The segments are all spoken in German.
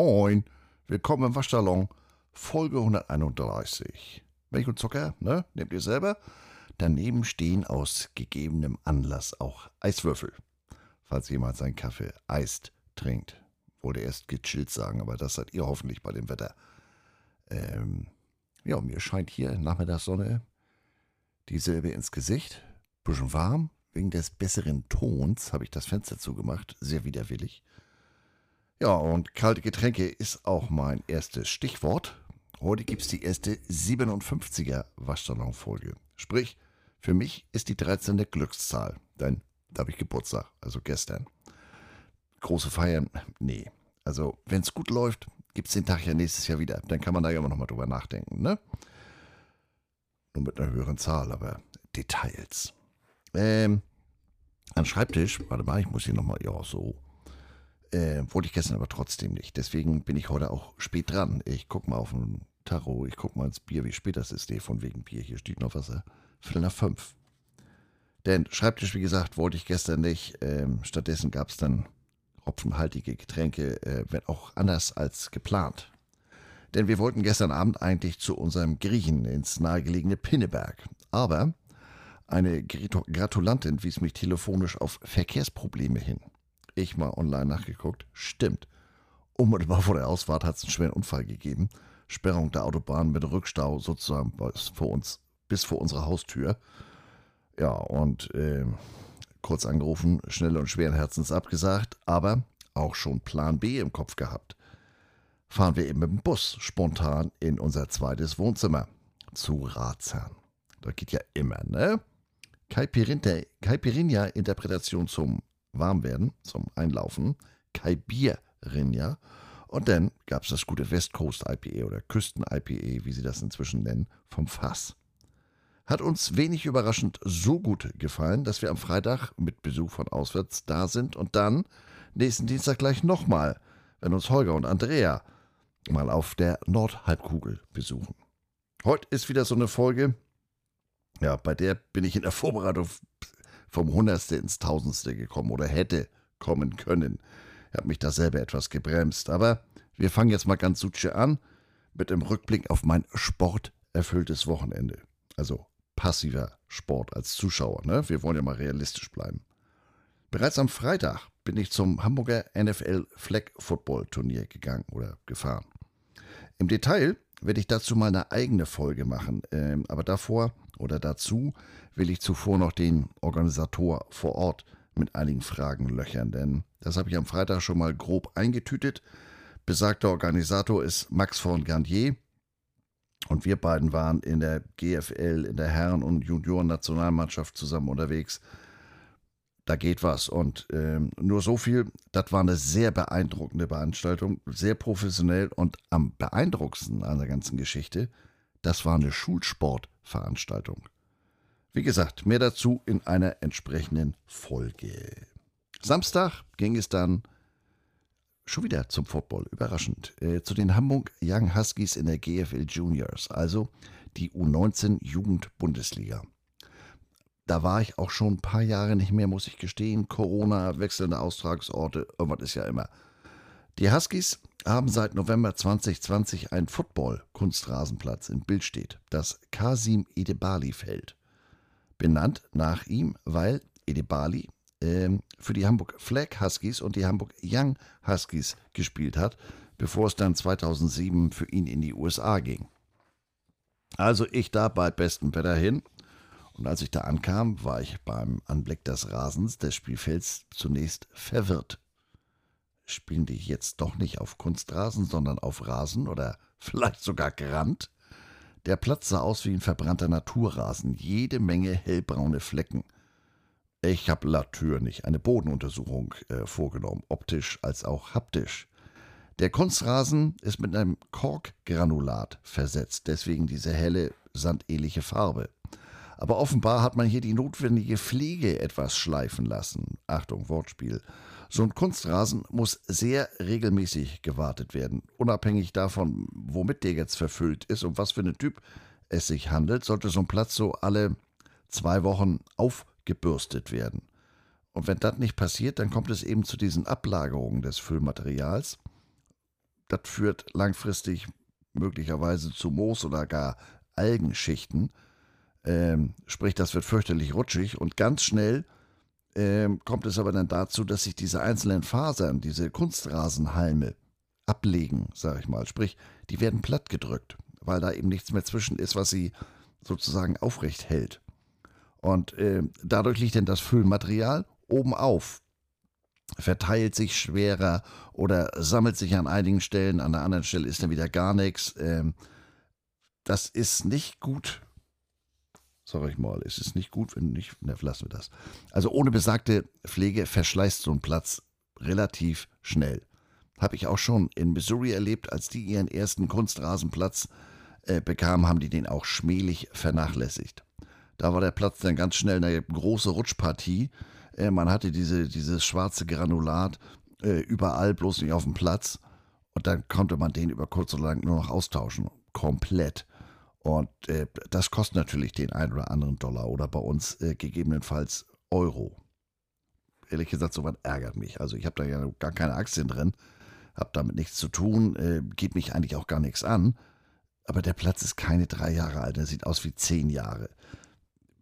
Moin, willkommen im Waschsalon, Folge 131. Milch und Zucker, ne? Nehmt ihr selber? Daneben stehen aus gegebenem Anlass auch Eiswürfel. Falls jemand seinen Kaffee eist trinkt. Wollte erst gechillt sagen, aber das seid ihr hoffentlich bei dem Wetter. Ähm, ja, mir scheint hier Nachmittagssonne dieselbe ins Gesicht. Bisschen warm. Wegen des besseren Tons habe ich das Fenster zugemacht. Sehr widerwillig. Ja, und kalte Getränke ist auch mein erstes Stichwort. Heute gibt es die erste 57er Waschsalon-Folge. Sprich, für mich ist die 13. eine Glückszahl, denn da habe ich Geburtstag, also gestern. Große Feiern, nee. Also, wenn es gut läuft, gibt es den Tag ja nächstes Jahr wieder. Dann kann man da ja immer noch mal drüber nachdenken, ne? Nur mit einer höheren Zahl, aber Details. Ähm, am Schreibtisch, warte mal, ich muss hier nochmal, ja, so. Äh, wollte ich gestern aber trotzdem nicht. Deswegen bin ich heute auch spät dran. Ich guck mal auf den Tarot, ich guck mal ins Bier, wie spät das ist. Nee, von wegen Bier, hier steht noch was. Viertel nach fünf. Denn Schreibtisch, wie gesagt, wollte ich gestern nicht. Ähm, stattdessen gab es dann hopfenhaltige Getränke, äh, wenn auch anders als geplant. Denn wir wollten gestern Abend eigentlich zu unserem Griechen ins nahegelegene Pinneberg. Aber eine Gratulantin wies mich telefonisch auf Verkehrsprobleme hin ich mal online nachgeguckt. Stimmt. Unmittelbar vor der Ausfahrt hat es einen schweren Unfall gegeben. Sperrung der Autobahn mit Rückstau sozusagen vor uns, bis vor unserer Haustür. Ja, und äh, kurz angerufen, schnell und schweren Herzens abgesagt, aber auch schon Plan B im Kopf gehabt. Fahren wir eben mit dem Bus spontan in unser zweites Wohnzimmer zu Ratsherrn. Das geht ja immer, ne? Caipirinha-Interpretation zum warm werden, zum Einlaufen. Kaibirinja. Und dann gab es das gute West Coast IPA oder Küsten IPA, wie sie das inzwischen nennen, vom Fass. Hat uns wenig überraschend so gut gefallen, dass wir am Freitag mit Besuch von auswärts da sind und dann nächsten Dienstag gleich nochmal, wenn uns Holger und Andrea mal auf der Nordhalbkugel besuchen. Heute ist wieder so eine Folge, ja, bei der bin ich in der Vorbereitung vom Hundertste ins Tausendste gekommen oder hätte kommen können. Ich habe mich da selber etwas gebremst. Aber wir fangen jetzt mal ganz sutsche an mit dem Rückblick auf mein sporterfülltes Wochenende. Also passiver Sport als Zuschauer. Ne? Wir wollen ja mal realistisch bleiben. Bereits am Freitag bin ich zum Hamburger NFL Flag Football Turnier gegangen oder gefahren. Im Detail werde ich dazu mal eine eigene Folge machen. Ähm, aber davor oder dazu will ich zuvor noch den Organisator vor Ort mit einigen Fragen löchern, denn das habe ich am Freitag schon mal grob eingetütet. Besagter Organisator ist Max von Gandier und wir beiden waren in der GFL, in der Herren- und Junioren-Nationalmannschaft zusammen unterwegs da geht was. Und ähm, nur so viel, das war eine sehr beeindruckende Veranstaltung, sehr professionell und am beeindruckendsten an der ganzen Geschichte, das war eine Schulsportveranstaltung. Wie gesagt, mehr dazu in einer entsprechenden Folge. Samstag ging es dann schon wieder zum Football, überraschend, äh, zu den Hamburg Young Huskies in der GFL Juniors, also die U19 Jugend-Bundesliga. Da war ich auch schon ein paar Jahre nicht mehr, muss ich gestehen. Corona, wechselnde Austragsorte, irgendwas ist ja immer. Die Huskies haben seit November 2020 einen Football-Kunstrasenplatz in Bildstedt, das Kasim Edebali-Feld. Benannt nach ihm, weil Edebali äh, für die Hamburg Flag Huskies und die Hamburg Young Huskies gespielt hat, bevor es dann 2007 für ihn in die USA ging. Also ich da bei bestem Wetter hin und als ich da ankam, war ich beim Anblick des Rasens des Spielfelds zunächst verwirrt. Spielen die jetzt doch nicht auf Kunstrasen, sondern auf Rasen oder vielleicht sogar gerannt? Der Platz sah aus wie ein verbrannter Naturrasen, jede Menge hellbraune Flecken. Ich habe latürlich eine Bodenuntersuchung äh, vorgenommen, optisch als auch haptisch. Der Kunstrasen ist mit einem Korkgranulat versetzt, deswegen diese helle, sandähnliche Farbe. Aber offenbar hat man hier die notwendige Pflege etwas schleifen lassen. Achtung, Wortspiel. So ein Kunstrasen muss sehr regelmäßig gewartet werden. Unabhängig davon, womit der jetzt verfüllt ist und was für ein Typ es sich handelt, sollte so ein Platz so alle zwei Wochen aufgebürstet werden. Und wenn das nicht passiert, dann kommt es eben zu diesen Ablagerungen des Füllmaterials. das führt langfristig möglicherweise zu Moos oder gar Algenschichten. Ähm, sprich, das wird fürchterlich rutschig und ganz schnell ähm, kommt es aber dann dazu, dass sich diese einzelnen Fasern, diese Kunstrasenhalme, ablegen, sage ich mal. Sprich, die werden platt gedrückt, weil da eben nichts mehr zwischen ist, was sie sozusagen aufrecht hält. Und äh, dadurch liegt dann das Füllmaterial oben auf, verteilt sich schwerer oder sammelt sich an einigen Stellen, an der anderen Stelle ist dann wieder gar nichts. Ähm, das ist nicht gut. Sag ich mal, es ist nicht gut, wenn nicht, ne, lassen wir das. Also ohne besagte Pflege verschleißt so ein Platz relativ schnell. Habe ich auch schon in Missouri erlebt, als die ihren ersten Kunstrasenplatz äh, bekamen, haben die den auch schmählich vernachlässigt. Da war der Platz dann ganz schnell eine große Rutschpartie. Äh, man hatte diese, dieses schwarze Granulat äh, überall, bloß nicht auf dem Platz. Und dann konnte man den über kurz oder lang nur noch austauschen. Komplett. Und äh, das kostet natürlich den einen oder anderen Dollar oder bei uns äh, gegebenenfalls Euro. Ehrlich gesagt, sowas ärgert mich. Also ich habe da ja gar keine Aktien drin, habe damit nichts zu tun, äh, geht mich eigentlich auch gar nichts an. Aber der Platz ist keine drei Jahre alt, er sieht aus wie zehn Jahre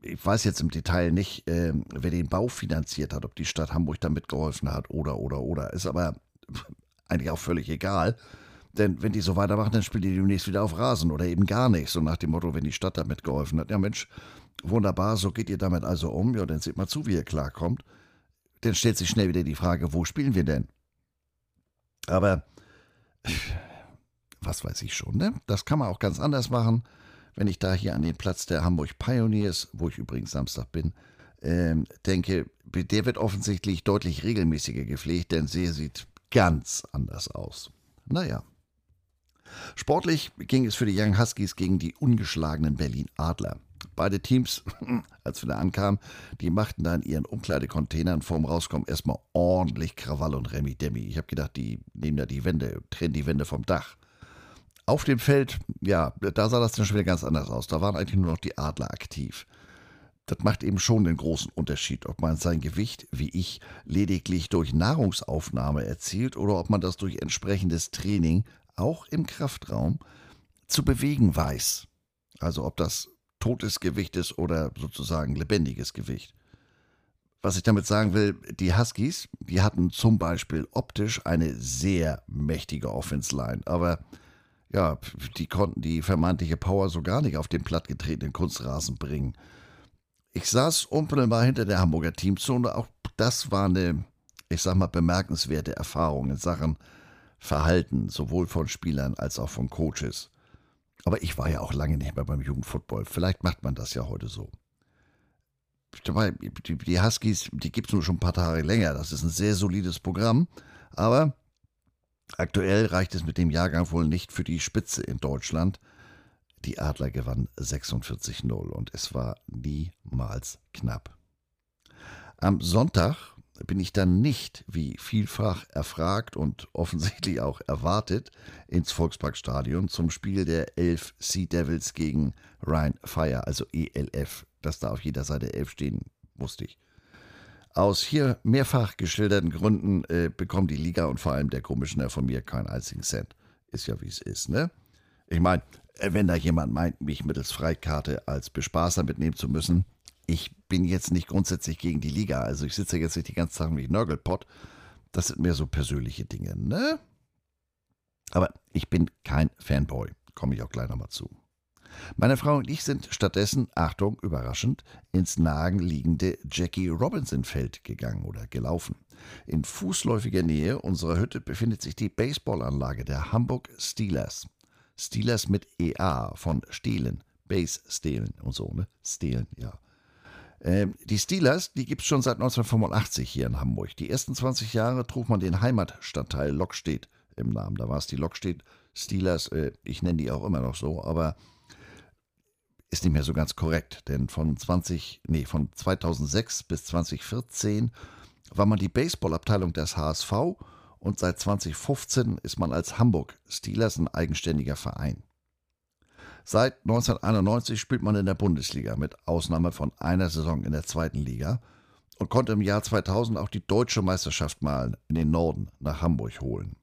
ich weiß jetzt im Detail nicht, äh, wer den Bau finanziert hat, ob die Stadt Hamburg da mitgeholfen hat oder, oder, oder. Ist aber eigentlich auch völlig egal. Denn wenn die so weitermachen, dann spielen die demnächst wieder auf Rasen oder eben gar nicht. So nach dem Motto, wenn die Stadt da mitgeholfen hat. Ja Mensch, wunderbar, so geht ihr damit also um. Ja, dann seht mal zu, wie ihr klarkommt. Dann stellt sich schnell wieder die Frage, wo spielen wir denn? Aber was weiß ich schon, ne? Das kann man auch ganz anders machen wenn ich da hier an den Platz der Hamburg Pioneers, wo ich übrigens Samstag bin, ähm, denke, der wird offensichtlich deutlich regelmäßiger gepflegt, denn sie sieht ganz anders aus. Naja. Sportlich ging es für die Young Huskies gegen die ungeschlagenen Berlin Adler. Beide Teams, als wir da ankamen, die machten da in ihren Umkleidecontainern vorm Rauskommen erstmal ordentlich Krawall und Remi-Demi. Ich habe gedacht, die nehmen da die Wände, trennen die Wände vom Dach. Auf dem Feld, ja, da sah das dann schon wieder ganz anders aus. Da waren eigentlich nur noch die Adler aktiv. Das macht eben schon den großen Unterschied, ob man sein Gewicht, wie ich, lediglich durch Nahrungsaufnahme erzielt oder ob man das durch entsprechendes Training, auch im Kraftraum, zu bewegen weiß. Also ob das totes Gewicht ist oder sozusagen lebendiges Gewicht. Was ich damit sagen will, die Huskies, die hatten zum Beispiel optisch eine sehr mächtige Offense-Line, aber ja, die konnten die vermeintliche Power so gar nicht auf den plattgetretenen Kunstrasen bringen. Ich saß unmittelbar hinter der Hamburger Teamzone. Auch das war eine, ich sag mal, bemerkenswerte Erfahrung in Sachen Verhalten, sowohl von Spielern als auch von Coaches. Aber ich war ja auch lange nicht mehr beim Jugendfootball. Vielleicht macht man das ja heute so. Die Huskies, die gibt es nur schon ein paar Tage länger. Das ist ein sehr solides Programm. Aber Aktuell reicht es mit dem Jahrgang wohl nicht für die Spitze in Deutschland. Die Adler gewannen 46-0 und es war niemals knapp. Am Sonntag bin ich dann nicht, wie vielfach erfragt und offensichtlich auch erwartet, ins Volksparkstadion zum Spiel der 11 Sea Devils gegen Rhein Fire, also ELF. Dass da auf jeder Seite 11 stehen, wusste ich. Aus hier mehrfach geschilderten Gründen äh, bekommt die Liga und vor allem der Commissioner von mir keinen einzigen Cent. Ist ja wie es ist, ne? Ich meine, äh, wenn da jemand meint, mich mittels Freikarte als Bespaßer mitnehmen zu müssen, ich bin jetzt nicht grundsätzlich gegen die Liga. Also ich sitze jetzt nicht die ganze Zeit wie Nörgelpott. Das sind mehr so persönliche Dinge, ne? Aber ich bin kein Fanboy. Komme ich auch gleich nochmal zu. Meine Frau und ich sind stattdessen, Achtung, überraschend, ins nahenliegende Jackie Robinson Feld gegangen oder gelaufen. In fußläufiger Nähe unserer Hütte befindet sich die Baseballanlage der Hamburg Steelers. Steelers mit EA von Stehlen, Base stehlen und so, ne? Stehlen, ja. Ähm, die Steelers, die gibt es schon seit 1985 hier in Hamburg. Die ersten 20 Jahre trug man den Heimatstadtteil Lockstedt im Namen. Da war es die Lockstedt Steelers, äh, ich nenne die auch immer noch so, aber ist nicht mehr so ganz korrekt, denn von 20, nee, von 2006 bis 2014 war man die Baseballabteilung des HSV und seit 2015 ist man als Hamburg Steelers ein eigenständiger Verein. Seit 1991 spielt man in der Bundesliga mit Ausnahme von einer Saison in der zweiten Liga und konnte im Jahr 2000 auch die deutsche Meisterschaft mal in den Norden nach Hamburg holen.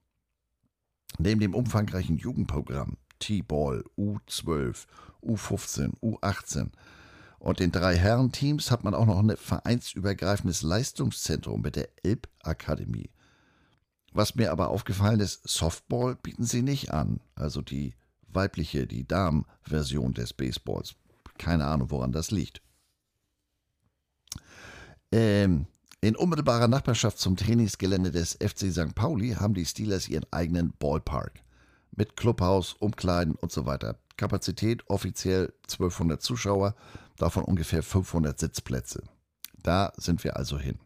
Neben dem umfangreichen Jugendprogramm T-Ball, U12, U15, U18 und den drei Herrenteams hat man auch noch ein vereinsübergreifendes Leistungszentrum mit der Elbakademie. Was mir aber aufgefallen ist, Softball bieten sie nicht an. Also die weibliche, die Damenversion des Baseballs. Keine Ahnung, woran das liegt. Ähm, in unmittelbarer Nachbarschaft zum Trainingsgelände des FC St. Pauli haben die Steelers ihren eigenen Ballpark. Mit Clubhaus, Umkleiden und so weiter. Kapazität offiziell 1200 Zuschauer, davon ungefähr 500 Sitzplätze. Da sind wir also hin.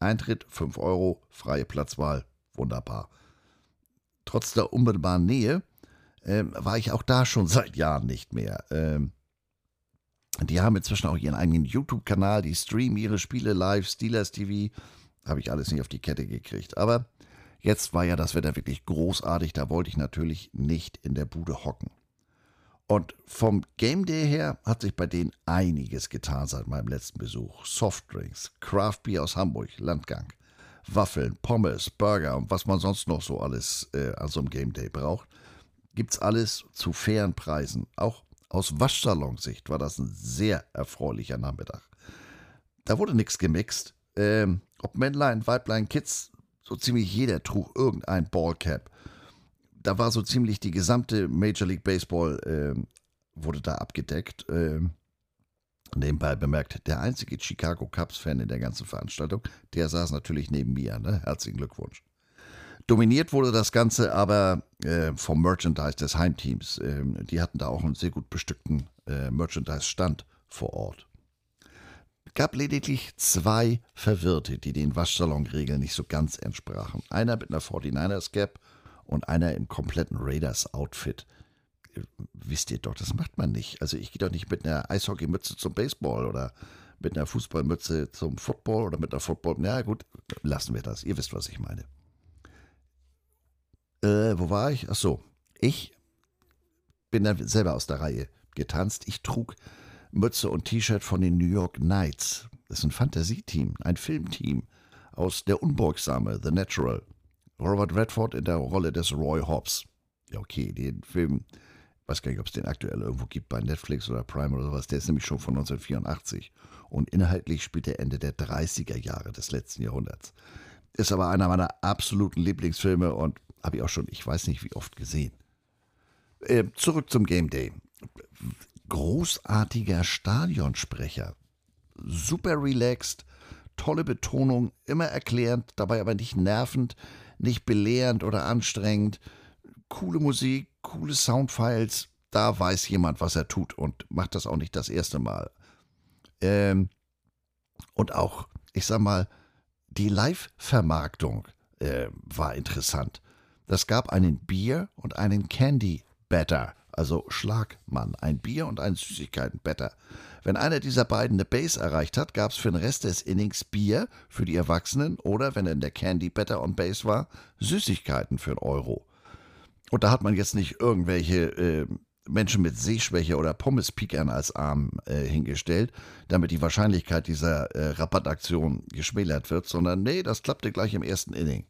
Eintritt 5 Euro, freie Platzwahl, wunderbar. Trotz der unmittelbaren Nähe äh, war ich auch da schon seit Jahren nicht mehr. Ähm, die haben inzwischen auch ihren eigenen YouTube-Kanal, die streamen ihre Spiele live, Steelers TV. Habe ich alles nicht auf die Kette gekriegt. Aber jetzt war ja das Wetter wirklich großartig, da wollte ich natürlich nicht in der Bude hocken. Und vom Game Day her hat sich bei denen einiges getan seit meinem letzten Besuch. Softdrinks, Craft Beer aus Hamburg, Landgang, Waffeln, Pommes, Burger und was man sonst noch so alles äh, an so einem Game Day braucht. Gibt's alles zu fairen Preisen. Auch aus Waschsalonsicht war das ein sehr erfreulicher Nachmittag. Da wurde nichts gemixt. Ähm, ob Männlein, Weiblein, Kids, so ziemlich jeder trug irgendein Ballcap. Da war so ziemlich die gesamte Major League Baseball ähm, wurde da abgedeckt. Ähm, nebenbei bemerkt, der einzige Chicago Cubs-Fan in der ganzen Veranstaltung, der saß natürlich neben mir. Ne? Herzlichen Glückwunsch. Dominiert wurde das Ganze aber äh, vom Merchandise des Heimteams. Ähm, die hatten da auch einen sehr gut bestückten äh, Merchandise-Stand vor Ort. Gab lediglich zwei Verwirrte, die den Waschsalon-Regeln nicht so ganz entsprachen. Einer mit einer 49ers Cap und einer im kompletten Raiders-Outfit. Äh, wisst ihr doch, das macht man nicht. Also ich gehe doch nicht mit einer Eishockeymütze zum Baseball oder mit einer Fußballmütze zum Football oder mit einer Football. Na gut, lassen wir das. Ihr wisst, was ich meine. Äh, wo war ich? Ach so, ich bin dann selber aus der Reihe getanzt. Ich trug Mütze und T-Shirt von den New York Knights. Das ist ein Fantasieteam, ein Filmteam aus Der Unbeugsame, The Natural. Robert Redford in der Rolle des Roy Hobbs. Ja, okay, den Film, weiß gar nicht, ob es den aktuell irgendwo gibt bei Netflix oder Prime oder sowas. Der ist nämlich schon von 1984 und inhaltlich spielt er Ende der 30er Jahre des letzten Jahrhunderts. Ist aber einer meiner absoluten Lieblingsfilme und habe ich auch schon, ich weiß nicht wie oft gesehen. Äh, zurück zum Game Day. Großartiger Stadionsprecher. Super relaxed, tolle Betonung, immer erklärend, dabei aber nicht nervend, nicht belehrend oder anstrengend. Coole Musik, coole Soundfiles. Da weiß jemand, was er tut und macht das auch nicht das erste Mal. Ähm, und auch, ich sag mal, die Live-Vermarktung äh, war interessant. Das gab einen Bier und einen Candy Better, also Schlagmann, ein Bier und ein Süßigkeiten Better. Wenn einer dieser beiden eine Base erreicht hat, gab es für den Rest des Innings Bier für die Erwachsenen oder, wenn in der Candy Better on Base war, Süßigkeiten für einen Euro. Und da hat man jetzt nicht irgendwelche äh, Menschen mit Sehschwäche oder Pommespiekern als Arm äh, hingestellt, damit die Wahrscheinlichkeit dieser äh, Rabattaktion geschmälert wird, sondern nee, das klappte gleich im ersten Inning.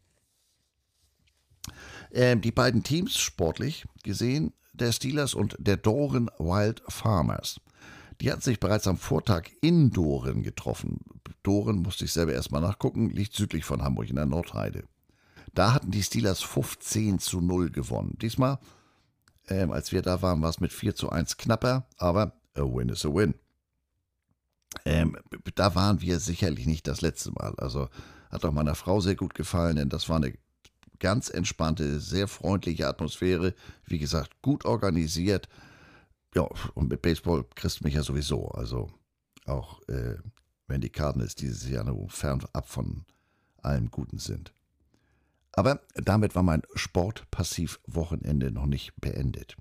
Ähm, die beiden Teams sportlich gesehen, der Steelers und der Doren Wild Farmers. Die hatten sich bereits am Vortag in Doren getroffen. Doren, musste ich selber erstmal nachgucken, liegt südlich von Hamburg in der Nordheide. Da hatten die Steelers 15 zu 0 gewonnen. Diesmal, ähm, als wir da waren, war es mit 4 zu 1 knapper, aber a win is a win. Ähm, da waren wir sicherlich nicht das letzte Mal. Also hat auch meiner Frau sehr gut gefallen, denn das war eine ganz entspannte, sehr freundliche Atmosphäre. Wie gesagt, gut organisiert. Ja, und mit Baseball kriegst du mich ja sowieso. Also auch äh, wenn die Cardinals dieses Jahr nur fernab von allem Guten sind. Aber damit war mein Sportpassiv-Wochenende noch nicht beendet.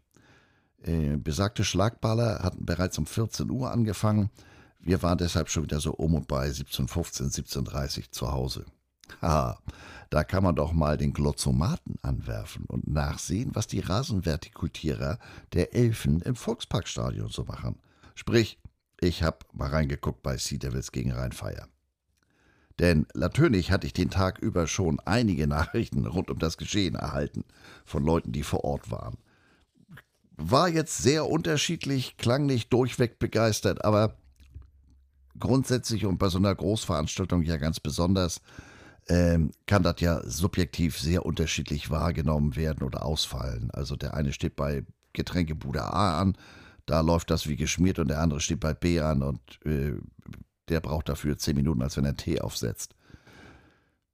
Äh, besagte Schlagballer hatten bereits um 14 Uhr angefangen. Wir waren deshalb schon wieder so um und bei 17.15, 17.30 zu Hause. Haha, da kann man doch mal den Glotzomaten anwerfen und nachsehen, was die Rasenvertikultierer der Elfen im Volksparkstadion so machen. Sprich, ich hab mal reingeguckt bei Sea Devils gegen Rheinfeier. Denn natürlich hatte ich den Tag über schon einige Nachrichten rund um das Geschehen erhalten von Leuten, die vor Ort waren. War jetzt sehr unterschiedlich, klang nicht durchweg begeistert, aber grundsätzlich und bei so einer Großveranstaltung ja ganz besonders ähm, kann das ja subjektiv sehr unterschiedlich wahrgenommen werden oder ausfallen. Also der eine steht bei Getränkebude A an, da läuft das wie geschmiert und der andere steht bei B an und äh, der braucht dafür zehn Minuten, als wenn er Tee aufsetzt.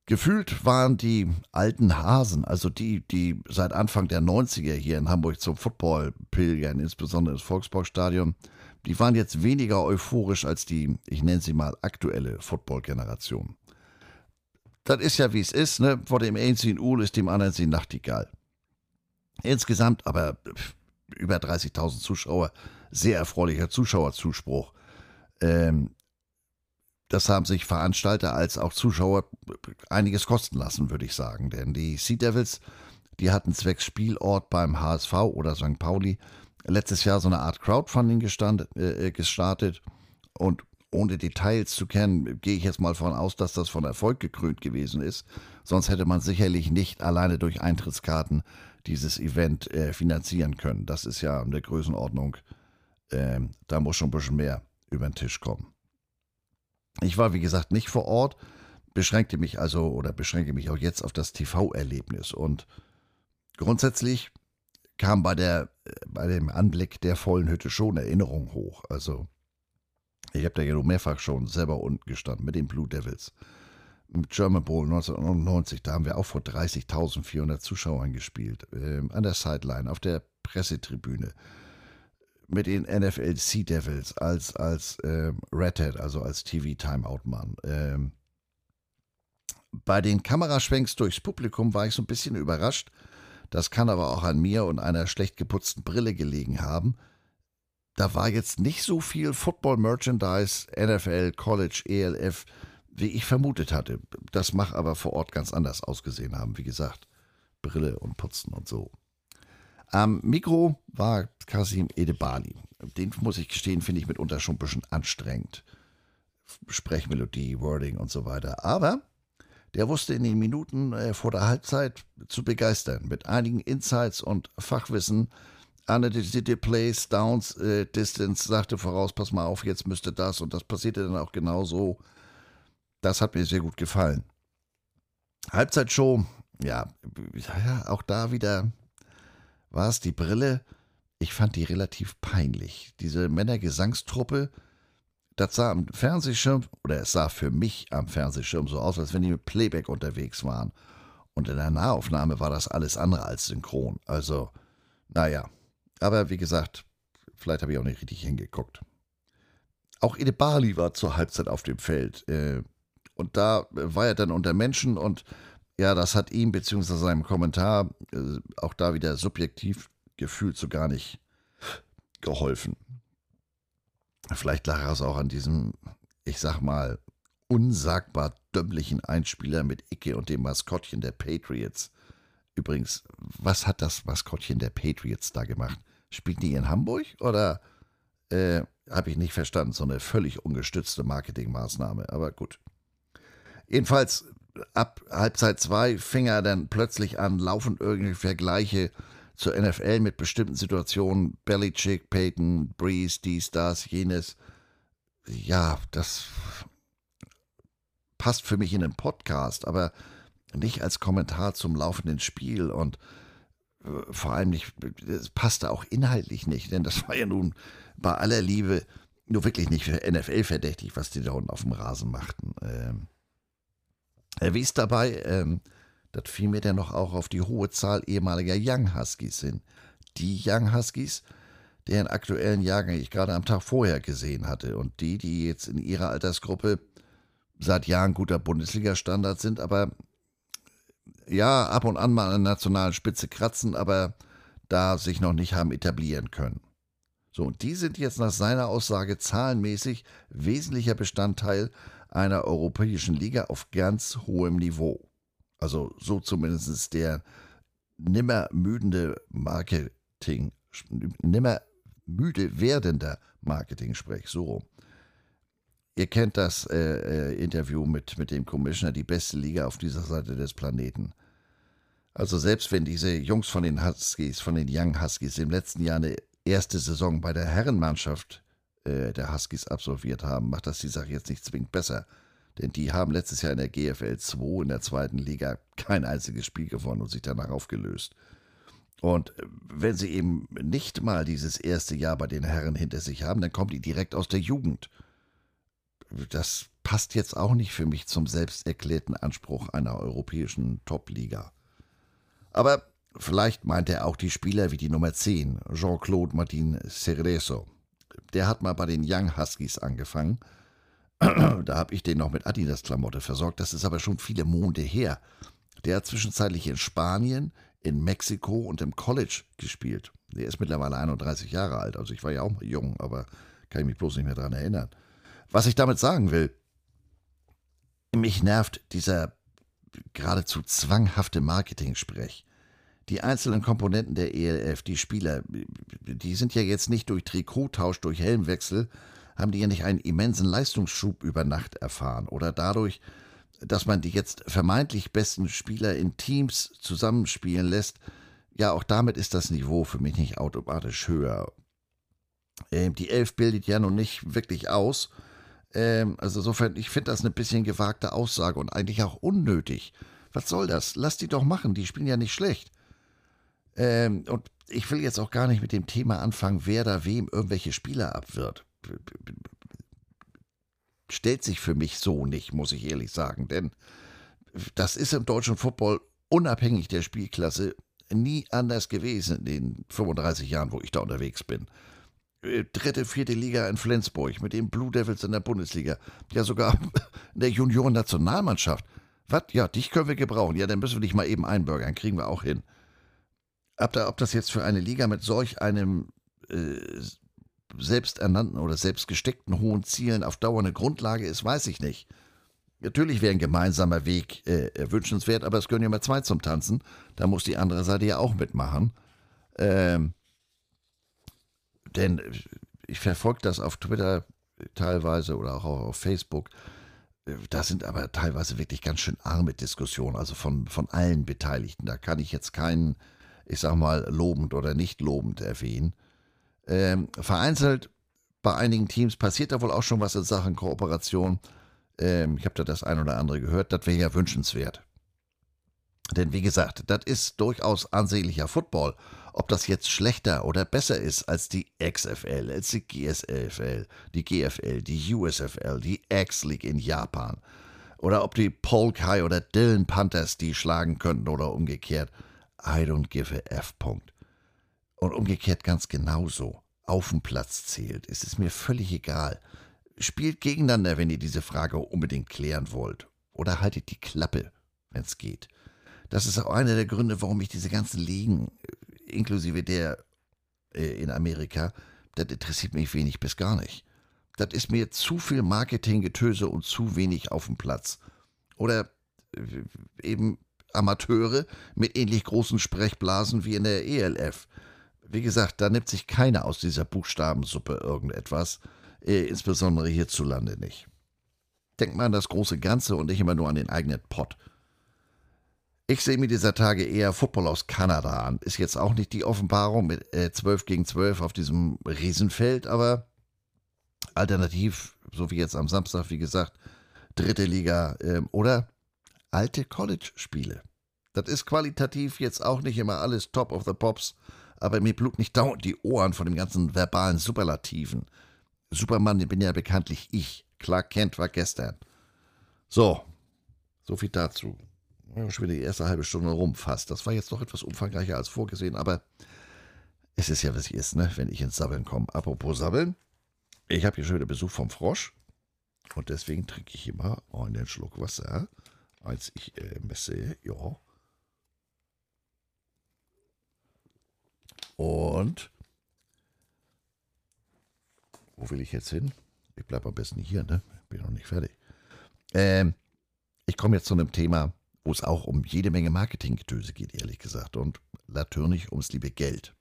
Gefühlt waren die alten Hasen, also die, die seit Anfang der 90er hier in Hamburg zum Football pilgern, insbesondere das Volksparkstadion, die waren jetzt weniger euphorisch als die, ich nenne sie mal, aktuelle Football-Generation. Das ist ja wie es ist, ne? Vor dem einen sie Uhl ist dem anderen sie Nachtigall. Insgesamt aber über 30.000 Zuschauer, sehr erfreulicher Zuschauerzuspruch. Ähm, das haben sich Veranstalter als auch Zuschauer einiges kosten lassen, würde ich sagen. Denn die Sea Devils, die hatten zwecks Spielort beim HSV oder St. Pauli letztes Jahr so eine Art Crowdfunding gestand, äh, gestartet. Und ohne Details zu kennen, gehe ich jetzt mal davon aus, dass das von Erfolg gekrönt gewesen ist. Sonst hätte man sicherlich nicht alleine durch Eintrittskarten dieses Event äh, finanzieren können. Das ist ja eine Größenordnung. Äh, da muss schon ein bisschen mehr über den Tisch kommen. Ich war, wie gesagt, nicht vor Ort, beschränkte mich also oder beschränke mich auch jetzt auf das TV-Erlebnis. Und grundsätzlich kam bei, der, äh, bei dem Anblick der vollen Hütte schon Erinnerung hoch. Also, ich habe da ja nur mehrfach schon selber unten gestanden mit den Blue Devils. Im German Bowl 1999, da haben wir auch vor 30.400 Zuschauern gespielt. Äh, an der Sideline, auf der Pressetribüne mit den NFL Sea Devils als, als ähm, Redhead, also als TV-Timeout-Mann. Ähm, bei den Kameraschwenks durchs Publikum war ich so ein bisschen überrascht. Das kann aber auch an mir und einer schlecht geputzten Brille gelegen haben. Da war jetzt nicht so viel Football-Merchandise, NFL, College, ELF, wie ich vermutet hatte. Das mag aber vor Ort ganz anders ausgesehen haben, wie gesagt. Brille und Putzen und so. Am Mikro war Kasim Edebali. Den muss ich gestehen, finde ich mitunter schon ein bisschen anstrengend. Sprechmelodie, Wording und so weiter. Aber der wusste in den Minuten äh, vor der Halbzeit zu begeistern. Mit einigen Insights und Fachwissen. Analytic Plays, Downs, äh, Distance, sagte voraus, pass mal auf, jetzt müsste das und das passierte dann auch genauso. Das hat mir sehr gut gefallen. Halbzeitshow, ja, ja auch da wieder war es die Brille. Ich fand die relativ peinlich. Diese Männergesangstruppe, das sah am Fernsehschirm, oder es sah für mich am Fernsehschirm so aus, als wenn die mit Playback unterwegs waren. Und in der Nahaufnahme war das alles andere als synchron. Also, naja. Aber wie gesagt, vielleicht habe ich auch nicht richtig hingeguckt. Auch Edebali war zur Halbzeit auf dem Feld. Äh, und da war er dann unter Menschen und ja, das hat ihm bzw. seinem Kommentar äh, auch da wieder subjektiv gefühlt so gar nicht geholfen. Vielleicht lag es auch an diesem, ich sag mal, unsagbar dümmlichen Einspieler mit Icke und dem Maskottchen der Patriots. Übrigens, was hat das Maskottchen der Patriots da gemacht? Spielt die in Hamburg oder äh, habe ich nicht verstanden? So eine völlig ungestützte Marketingmaßnahme, aber gut. Jedenfalls ab Halbzeit 2 fing er dann plötzlich an, laufend irgendwelche Vergleiche zur NFL mit bestimmten Situationen. Belichick, Peyton, Breeze, dies, das, jenes. Ja, das passt für mich in den Podcast, aber nicht als Kommentar zum laufenden Spiel und vor allem nicht, es passte auch inhaltlich nicht, denn das war ja nun bei aller Liebe nur wirklich nicht für NFL verdächtig, was die da unten auf dem Rasen machten. Ähm, wie ist dabei, ähm, das fiel mir dann noch auch auf die hohe Zahl ehemaliger Young Huskies hin. Die Young Huskies, deren aktuellen Jahrgang ich gerade am Tag vorher gesehen hatte und die, die jetzt in ihrer Altersgruppe seit Jahren guter Bundesliga-Standard sind, aber ja, ab und an mal an der nationalen Spitze kratzen, aber da sich noch nicht haben etablieren können. So, und die sind jetzt nach seiner Aussage zahlenmäßig wesentlicher Bestandteil einer europäischen Liga auf ganz hohem Niveau. Also so zumindest der nimmer müdende Marketing, nimmer müde werdender Marketing-Sprech, so rum. ihr kennt das äh, äh, Interview mit, mit dem Commissioner, die beste Liga auf dieser Seite des Planeten. Also selbst wenn diese Jungs von den Huskies, von den Young Huskies im letzten Jahr eine erste Saison bei der Herrenmannschaft äh, der Huskies absolviert haben, macht das die Sache jetzt nicht zwingend besser. Denn die haben letztes Jahr in der GFL 2 in der zweiten Liga kein einziges Spiel gewonnen und sich danach aufgelöst. Und äh, wenn sie eben nicht mal dieses erste Jahr bei den Herren hinter sich haben, dann kommen die direkt aus der Jugend. Das passt jetzt auch nicht für mich zum selbst erklärten Anspruch einer europäischen Top-Liga. Aber vielleicht meint er auch die Spieler wie die Nummer 10, Jean-Claude Martin Cerezo. Der hat mal bei den Young Huskies angefangen. da habe ich den noch mit Adidas-Klamotte versorgt. Das ist aber schon viele Monde her. Der hat zwischenzeitlich in Spanien, in Mexiko und im College gespielt. Der ist mittlerweile 31 Jahre alt. Also ich war ja auch mal jung, aber kann ich mich bloß nicht mehr daran erinnern. Was ich damit sagen will, mich nervt dieser geradezu zwanghafte Marketing-Sprech. Die einzelnen Komponenten der ELF, die Spieler, die sind ja jetzt nicht durch Trikottausch, durch Helmwechsel, haben die ja nicht einen immensen Leistungsschub über Nacht erfahren oder dadurch, dass man die jetzt vermeintlich besten Spieler in Teams zusammenspielen lässt, ja, auch damit ist das Niveau für mich nicht automatisch höher. Ähm, die Elf bildet ja nun nicht wirklich aus. Ähm, also insofern, ich finde das eine bisschen gewagte Aussage und eigentlich auch unnötig. Was soll das? Lass die doch machen, die spielen ja nicht schlecht. Ähm, und ich will jetzt auch gar nicht mit dem Thema anfangen, wer da wem irgendwelche Spieler abwirft stellt sich für mich so nicht, muss ich ehrlich sagen. Denn das ist im deutschen Football unabhängig der Spielklasse nie anders gewesen in den 35 Jahren, wo ich da unterwegs bin. Äh, dritte, vierte Liga in Flensburg mit den Blue Devils in der Bundesliga. Ja, sogar in der Junioren-Nationalmannschaft. Was? Ja, dich können wir gebrauchen. Ja, dann müssen wir dich mal eben einbürgern. Kriegen wir auch hin. Ob, da, ob das jetzt für eine Liga mit solch einem äh, selbsternannten oder selbst gesteckten hohen Zielen auf Dauer eine Grundlage ist, weiß ich nicht. Natürlich wäre ein gemeinsamer Weg äh, wünschenswert, aber es gehören ja mal zwei zum Tanzen. Da muss die andere Seite ja auch mitmachen. Ähm, denn ich verfolge das auf Twitter teilweise oder auch auf Facebook. Da sind aber teilweise wirklich ganz schön arme Diskussionen, also von, von allen Beteiligten. Da kann ich jetzt keinen, ich sag mal, lobend oder nicht lobend erwähnen. Ähm, vereinzelt bei einigen Teams passiert da wohl auch schon was in Sachen Kooperation. Ähm, ich habe da das ein oder andere gehört. Das wäre ja wünschenswert. Denn wie gesagt, das ist durchaus ansehnlicher Football. Ob das jetzt schlechter oder besser ist als die XFL, als die GSFL, die GFL, die USFL, die X-League in Japan. Oder ob die Polkai oder Dillon Panthers die schlagen könnten oder umgekehrt. I don't give a F. Punkt. Und umgekehrt ganz genauso. Auf dem Platz zählt. Es ist mir völlig egal. Spielt gegeneinander, wenn ihr diese Frage unbedingt klären wollt. Oder haltet die Klappe, wenn es geht. Das ist auch einer der Gründe, warum ich diese ganzen Ligen, äh, inklusive der äh, in Amerika, das interessiert mich wenig bis gar nicht. Das ist mir zu viel Marketinggetöse und zu wenig auf dem Platz. Oder äh, eben Amateure mit ähnlich großen Sprechblasen wie in der ELF wie gesagt, da nimmt sich keiner aus dieser Buchstabensuppe irgendetwas, äh, insbesondere hierzulande nicht. Denkt mal an das große Ganze und nicht immer nur an den eigenen Pott. Ich sehe mir dieser Tage eher Football aus Kanada an. Ist jetzt auch nicht die Offenbarung mit äh, 12 gegen 12 auf diesem Riesenfeld, aber alternativ, so wie jetzt am Samstag, wie gesagt, dritte Liga äh, oder alte College-Spiele. Das ist qualitativ jetzt auch nicht immer alles Top of the Pops aber mir blut nicht dauernd die Ohren von dem ganzen verbalen Superlativen. Superman bin ja bekanntlich ich. Clark Kent war gestern. So, so viel dazu. Schon wieder die erste halbe Stunde rum fast. Das war jetzt doch etwas umfangreicher als vorgesehen, aber es ist ja, was es ist, ne? wenn ich ins Sabbeln komme. Apropos Sabbeln, ich habe hier schon wieder Besuch vom Frosch und deswegen trinke ich immer einen Schluck Wasser, als ich äh, messe, ja. Und wo will ich jetzt hin? Ich bleibe am besten hier, ne? Bin noch nicht fertig. Ähm, ich komme jetzt zu einem Thema, wo es auch um jede Menge Marketinggetöse geht, ehrlich gesagt. Und natürlich ums liebe Geld.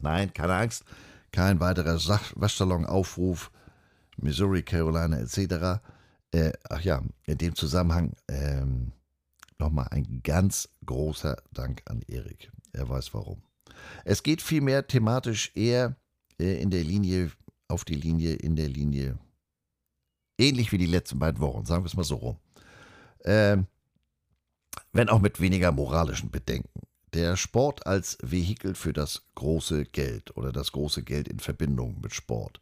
Nein, keine Angst, kein weiterer Waschsalon-Aufruf. Missouri, Carolina etc. Äh, ach ja, in dem Zusammenhang ähm, nochmal ein ganz großer Dank an Erik. Er weiß warum. Es geht vielmehr thematisch eher äh, in der Linie, auf die Linie, in der Linie, ähnlich wie die letzten beiden Wochen, sagen wir es mal so rum. Ähm, wenn auch mit weniger moralischen Bedenken. Der Sport als Vehikel für das große Geld oder das große Geld in Verbindung mit Sport.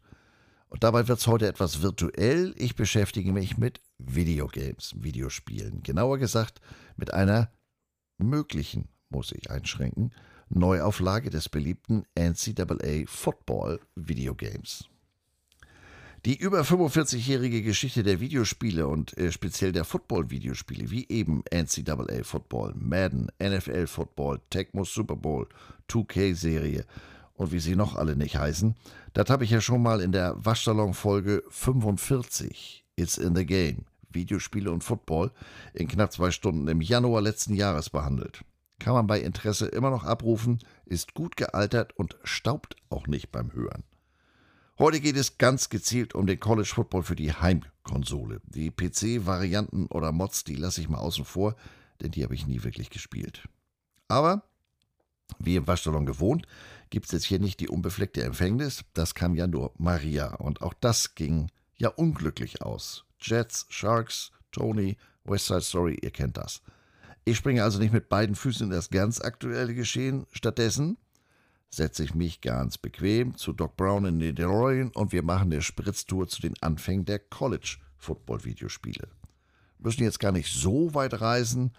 Und dabei wird es heute etwas virtuell. Ich beschäftige mich mit Videogames, Videospielen. Genauer gesagt mit einer möglichen, muss ich einschränken, Neuauflage des beliebten NCAA Football Videogames. Die über 45-jährige Geschichte der Videospiele und äh, speziell der Football-Videospiele, wie eben NCAA Football, Madden, NFL Football, Tecmo Super Bowl, 2K-Serie und wie sie noch alle nicht heißen, das habe ich ja schon mal in der Waschsalon-Folge 45, It's in the Game, Videospiele und Football, in knapp zwei Stunden im Januar letzten Jahres behandelt. Kann man bei Interesse immer noch abrufen, ist gut gealtert und staubt auch nicht beim Hören. Heute geht es ganz gezielt um den College Football für die Heimkonsole. Die PC-Varianten oder Mods, die lasse ich mal außen vor, denn die habe ich nie wirklich gespielt. Aber, wie im Waschsalon gewohnt, gibt es jetzt hier nicht die unbefleckte Empfängnis. Das kam ja nur Maria. Und auch das ging ja unglücklich aus. Jets, Sharks, Tony, West Side Story, ihr kennt das. Ich springe also nicht mit beiden Füßen in das ganz aktuelle Geschehen. Stattdessen setze ich mich ganz bequem zu Doc Brown in den DeLorean und wir machen eine Spritztour zu den Anfängen der College-Football-Videospiele. Müssen jetzt gar nicht so weit reisen.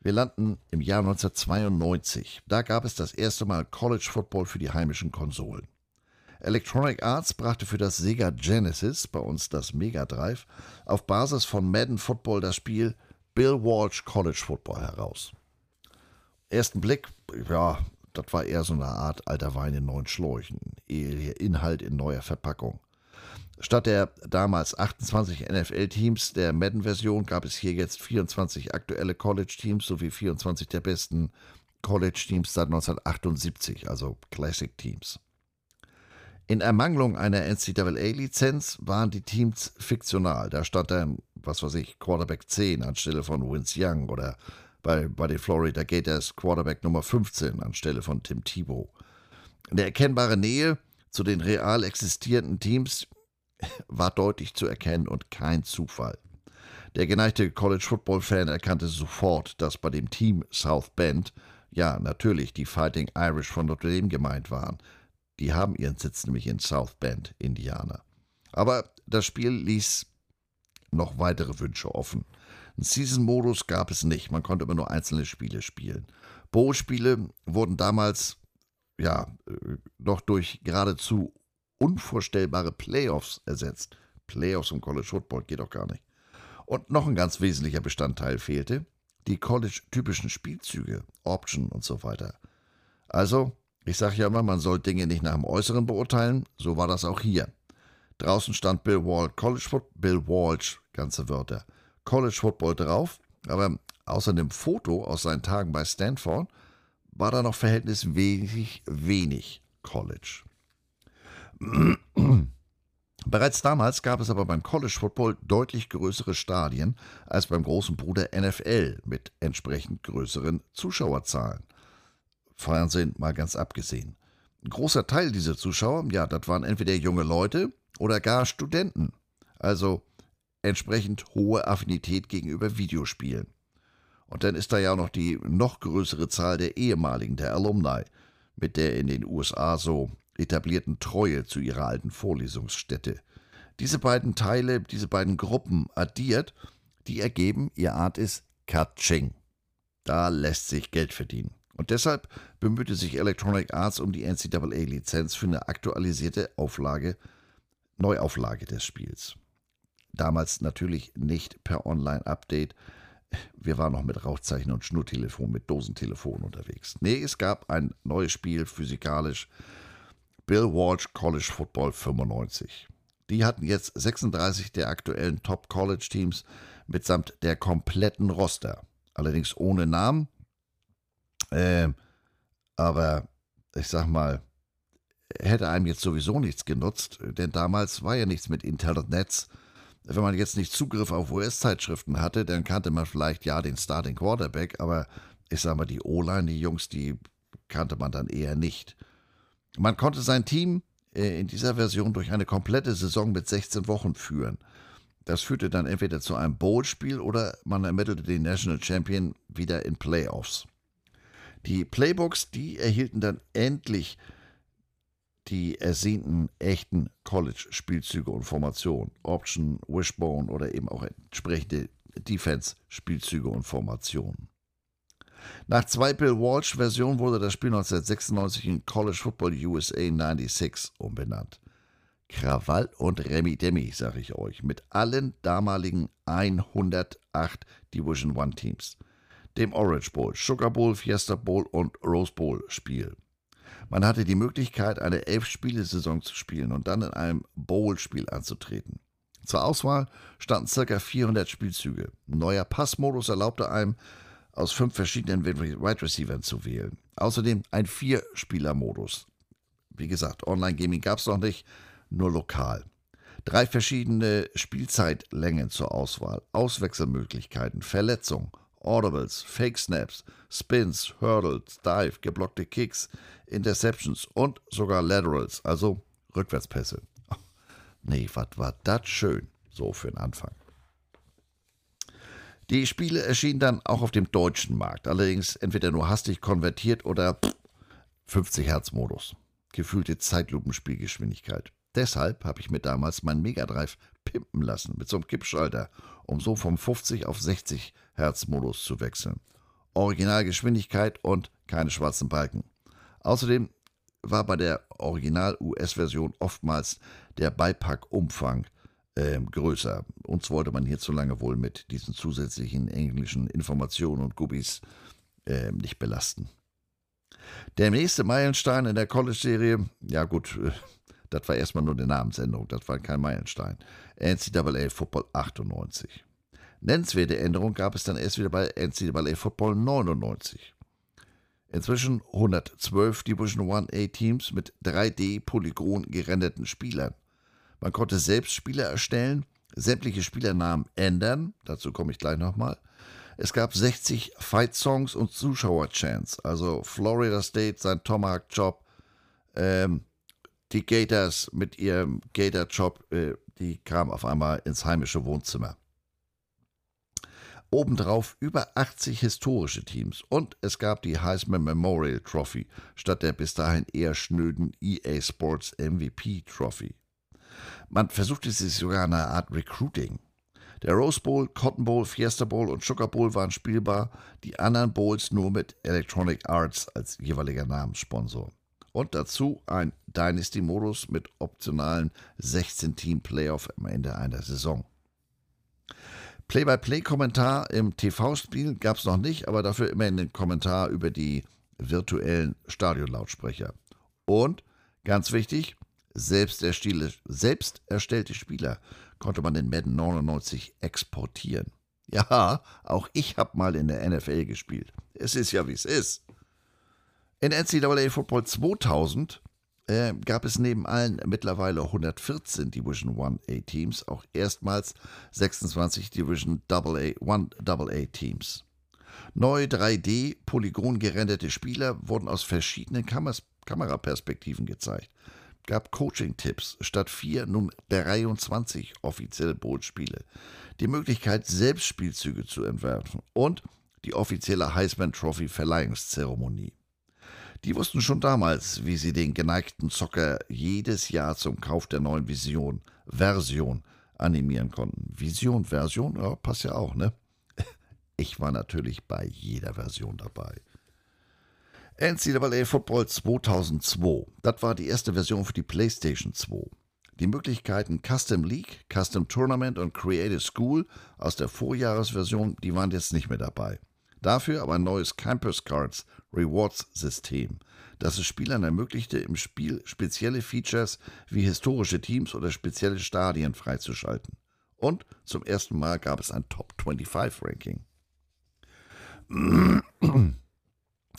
Wir landen im Jahr 1992. Da gab es das erste Mal College Football für die heimischen Konsolen. Electronic Arts brachte für das Sega Genesis, bei uns das Mega Drive, auf Basis von Madden Football das Spiel Bill Walsh College Football heraus. Ersten Blick, ja, das war eher so eine Art alter Wein in neuen Schläuchen, Inhalt in neuer Verpackung. Statt der damals 28 NFL-Teams der Madden-Version gab es hier jetzt 24 aktuelle College-Teams sowie 24 der besten College-Teams seit 1978, also Classic-Teams. In Ermangelung einer NCAA-Lizenz waren die Teams fiktional. Da stand dann, was weiß ich, Quarterback 10 anstelle von Vince Young oder bei, bei den Florida Gators Quarterback Nummer 15 anstelle von Tim Tebow. Eine erkennbare Nähe zu den real existierenden Teams war deutlich zu erkennen und kein Zufall. Der geneigte College Football Fan erkannte sofort, dass bei dem Team South Bend ja natürlich die Fighting Irish von Notre Dame gemeint waren. Die haben ihren Sitz nämlich in South Bend, Indiana. Aber das Spiel ließ noch weitere Wünsche offen. Einen Season-Modus gab es nicht. Man konnte immer nur einzelne Spiele spielen. Bowl-Spiele wurden damals ja noch durch geradezu unvorstellbare Playoffs ersetzt. Playoffs im College Football geht doch gar nicht. Und noch ein ganz wesentlicher Bestandteil fehlte: die College-typischen Spielzüge, Option und so weiter. Also, ich sage ja immer, man soll Dinge nicht nach dem Äußeren beurteilen. So war das auch hier. Draußen stand Bill Walsh, College Football, Bill Walsh, ganze Wörter. College Football drauf, aber außer dem Foto aus seinen Tagen bei Stanford war da noch verhältnismäßig wenig College. Bereits damals gab es aber beim College Football deutlich größere Stadien als beim großen Bruder NFL mit entsprechend größeren Zuschauerzahlen. Fernsehen mal ganz abgesehen. Ein großer Teil dieser Zuschauer, ja, das waren entweder junge Leute oder gar Studenten. Also entsprechend hohe Affinität gegenüber Videospielen. Und dann ist da ja noch die noch größere Zahl der ehemaligen, der Alumni, mit der in den USA so etablierten Treue zu ihrer alten Vorlesungsstätte. Diese beiden Teile, diese beiden Gruppen addiert, die ergeben, ihr Art ist Katsching. Da lässt sich Geld verdienen. Und deshalb bemühte sich Electronic Arts um die NCAA-Lizenz für eine aktualisierte Auflage, Neuauflage des Spiels. Damals natürlich nicht per Online-Update. Wir waren noch mit Rauchzeichen und Schnurtelefon, mit Dosentelefon unterwegs. Nee, es gab ein neues Spiel physikalisch. Bill Walsh College Football 95. Die hatten jetzt 36 der aktuellen Top-College-Teams mitsamt der kompletten Roster. Allerdings ohne Namen. Äh, aber ich sag mal, hätte einem jetzt sowieso nichts genutzt, denn damals war ja nichts mit Internetnetz. Wenn man jetzt nicht Zugriff auf US-Zeitschriften hatte, dann kannte man vielleicht ja den Starting Quarterback, aber ich sag mal, die O-Line, die Jungs, die kannte man dann eher nicht. Man konnte sein Team äh, in dieser Version durch eine komplette Saison mit 16 Wochen führen. Das führte dann entweder zu einem Bowl-Spiel oder man ermittelte den National Champion wieder in Playoffs. Die Playbooks, die erhielten dann endlich die ersehnten echten College-Spielzüge und Formationen, Option, Wishbone oder eben auch entsprechende Defense-Spielzüge und Formationen. Nach zwei Bill Walsh-Versionen wurde das Spiel 1996 in College Football USA 96 umbenannt. Krawall und Remi Demi, sage ich euch, mit allen damaligen 108 Division One Teams, dem Orange Bowl, Sugar Bowl, Fiesta Bowl und Rose Bowl Spiel. Man hatte die Möglichkeit, eine Elf-Spiele-Saison zu spielen und dann in einem Bowl-Spiel anzutreten. Zur Auswahl standen ca. 400 Spielzüge. Ein neuer Passmodus erlaubte einem, aus fünf verschiedenen Wide Receivers zu wählen. Außerdem ein Vier-Spieler-Modus. Wie gesagt, Online-Gaming gab es noch nicht, nur lokal. Drei verschiedene Spielzeitlängen zur Auswahl, Auswechselmöglichkeiten, Verletzung, Audibles, Fake Snaps, Spins, Hurdles, Dive, geblockte Kicks, Interceptions und sogar Laterals, also Rückwärtspässe. nee, was war das schön, so für den Anfang. Die Spiele erschienen dann auch auf dem deutschen Markt, allerdings entweder nur hastig konvertiert oder 50 Hertz Modus. Gefühlte Zeitlupenspielgeschwindigkeit. Deshalb habe ich mir damals meinen Mega Drive pimpen lassen mit so einem Kippschalter, um so vom 50 auf 60 Hertz Modus zu wechseln. Originalgeschwindigkeit und keine schwarzen Balken. Außerdem war bei der Original-US-Version oftmals der Beipackumfang äh, größer. Uns wollte man hierzulande wohl mit diesen zusätzlichen englischen Informationen und Gubis äh, nicht belasten. Der nächste Meilenstein in der College-Serie, ja gut, äh, das war erstmal nur eine Namensänderung, das war kein Meilenstein. NCAA Football 98. Nennenswerte Änderung gab es dann erst wieder bei NCAA Football 99. Inzwischen 112 Division 1A Teams mit 3D-Polygon gerenderten Spielern. Man konnte selbst Spieler erstellen, sämtliche Spielernamen ändern, dazu komme ich gleich nochmal. Es gab 60 Fight-Songs und Zuschauer-Chants, also Florida State, sein Tomahawk-Job, ähm, die Gators mit ihrem Gator-Job, äh, die kamen auf einmal ins heimische Wohnzimmer. Obendrauf über 80 historische Teams und es gab die Heisman Memorial Trophy statt der bis dahin eher schnöden EA Sports MVP Trophy. Man versuchte sich sogar eine Art Recruiting. Der Rose Bowl, Cotton Bowl, Fiesta Bowl und Sugar Bowl waren spielbar, die anderen Bowls nur mit Electronic Arts als jeweiliger Namenssponsor. Und dazu ein Dynasty-Modus mit optionalen 16-Team-Playoff am Ende einer Saison. Play-by-Play-Kommentar im TV-Spiel gab es noch nicht, aber dafür immerhin einen Kommentar über die virtuellen Stadionlautsprecher. Und, ganz wichtig, selbst, selbst erstellte Spieler konnte man in Madden 99 exportieren. Ja, auch ich habe mal in der NFL gespielt. Es ist ja, wie es ist. In NCAA Football 2000 äh, gab es neben allen mittlerweile 114 Division 1A Teams auch erstmals 26 Division AA, 1 AA Teams. Neue 3D polygon gerenderte Spieler wurden aus verschiedenen Kameras Kameraperspektiven gezeigt. Gab Coaching-Tipps statt vier nun 23 offizielle Bootspiele. Die Möglichkeit, selbst Spielzüge zu entwerfen und die offizielle Heisman Trophy Verleihungszeremonie. Die wussten schon damals, wie sie den geneigten Zocker jedes Jahr zum Kauf der neuen Vision, Version animieren konnten. Vision, Version, ja, passt ja auch, ne? Ich war natürlich bei jeder Version dabei. NCAA Football 2002, das war die erste Version für die PlayStation 2. Die Möglichkeiten Custom League, Custom Tournament und Creative School aus der Vorjahresversion, die waren jetzt nicht mehr dabei. Dafür aber ein neues Campus Cards Rewards System, das es Spielern ermöglichte, im Spiel spezielle Features wie historische Teams oder spezielle Stadien freizuschalten. Und zum ersten Mal gab es ein Top 25 Ranking.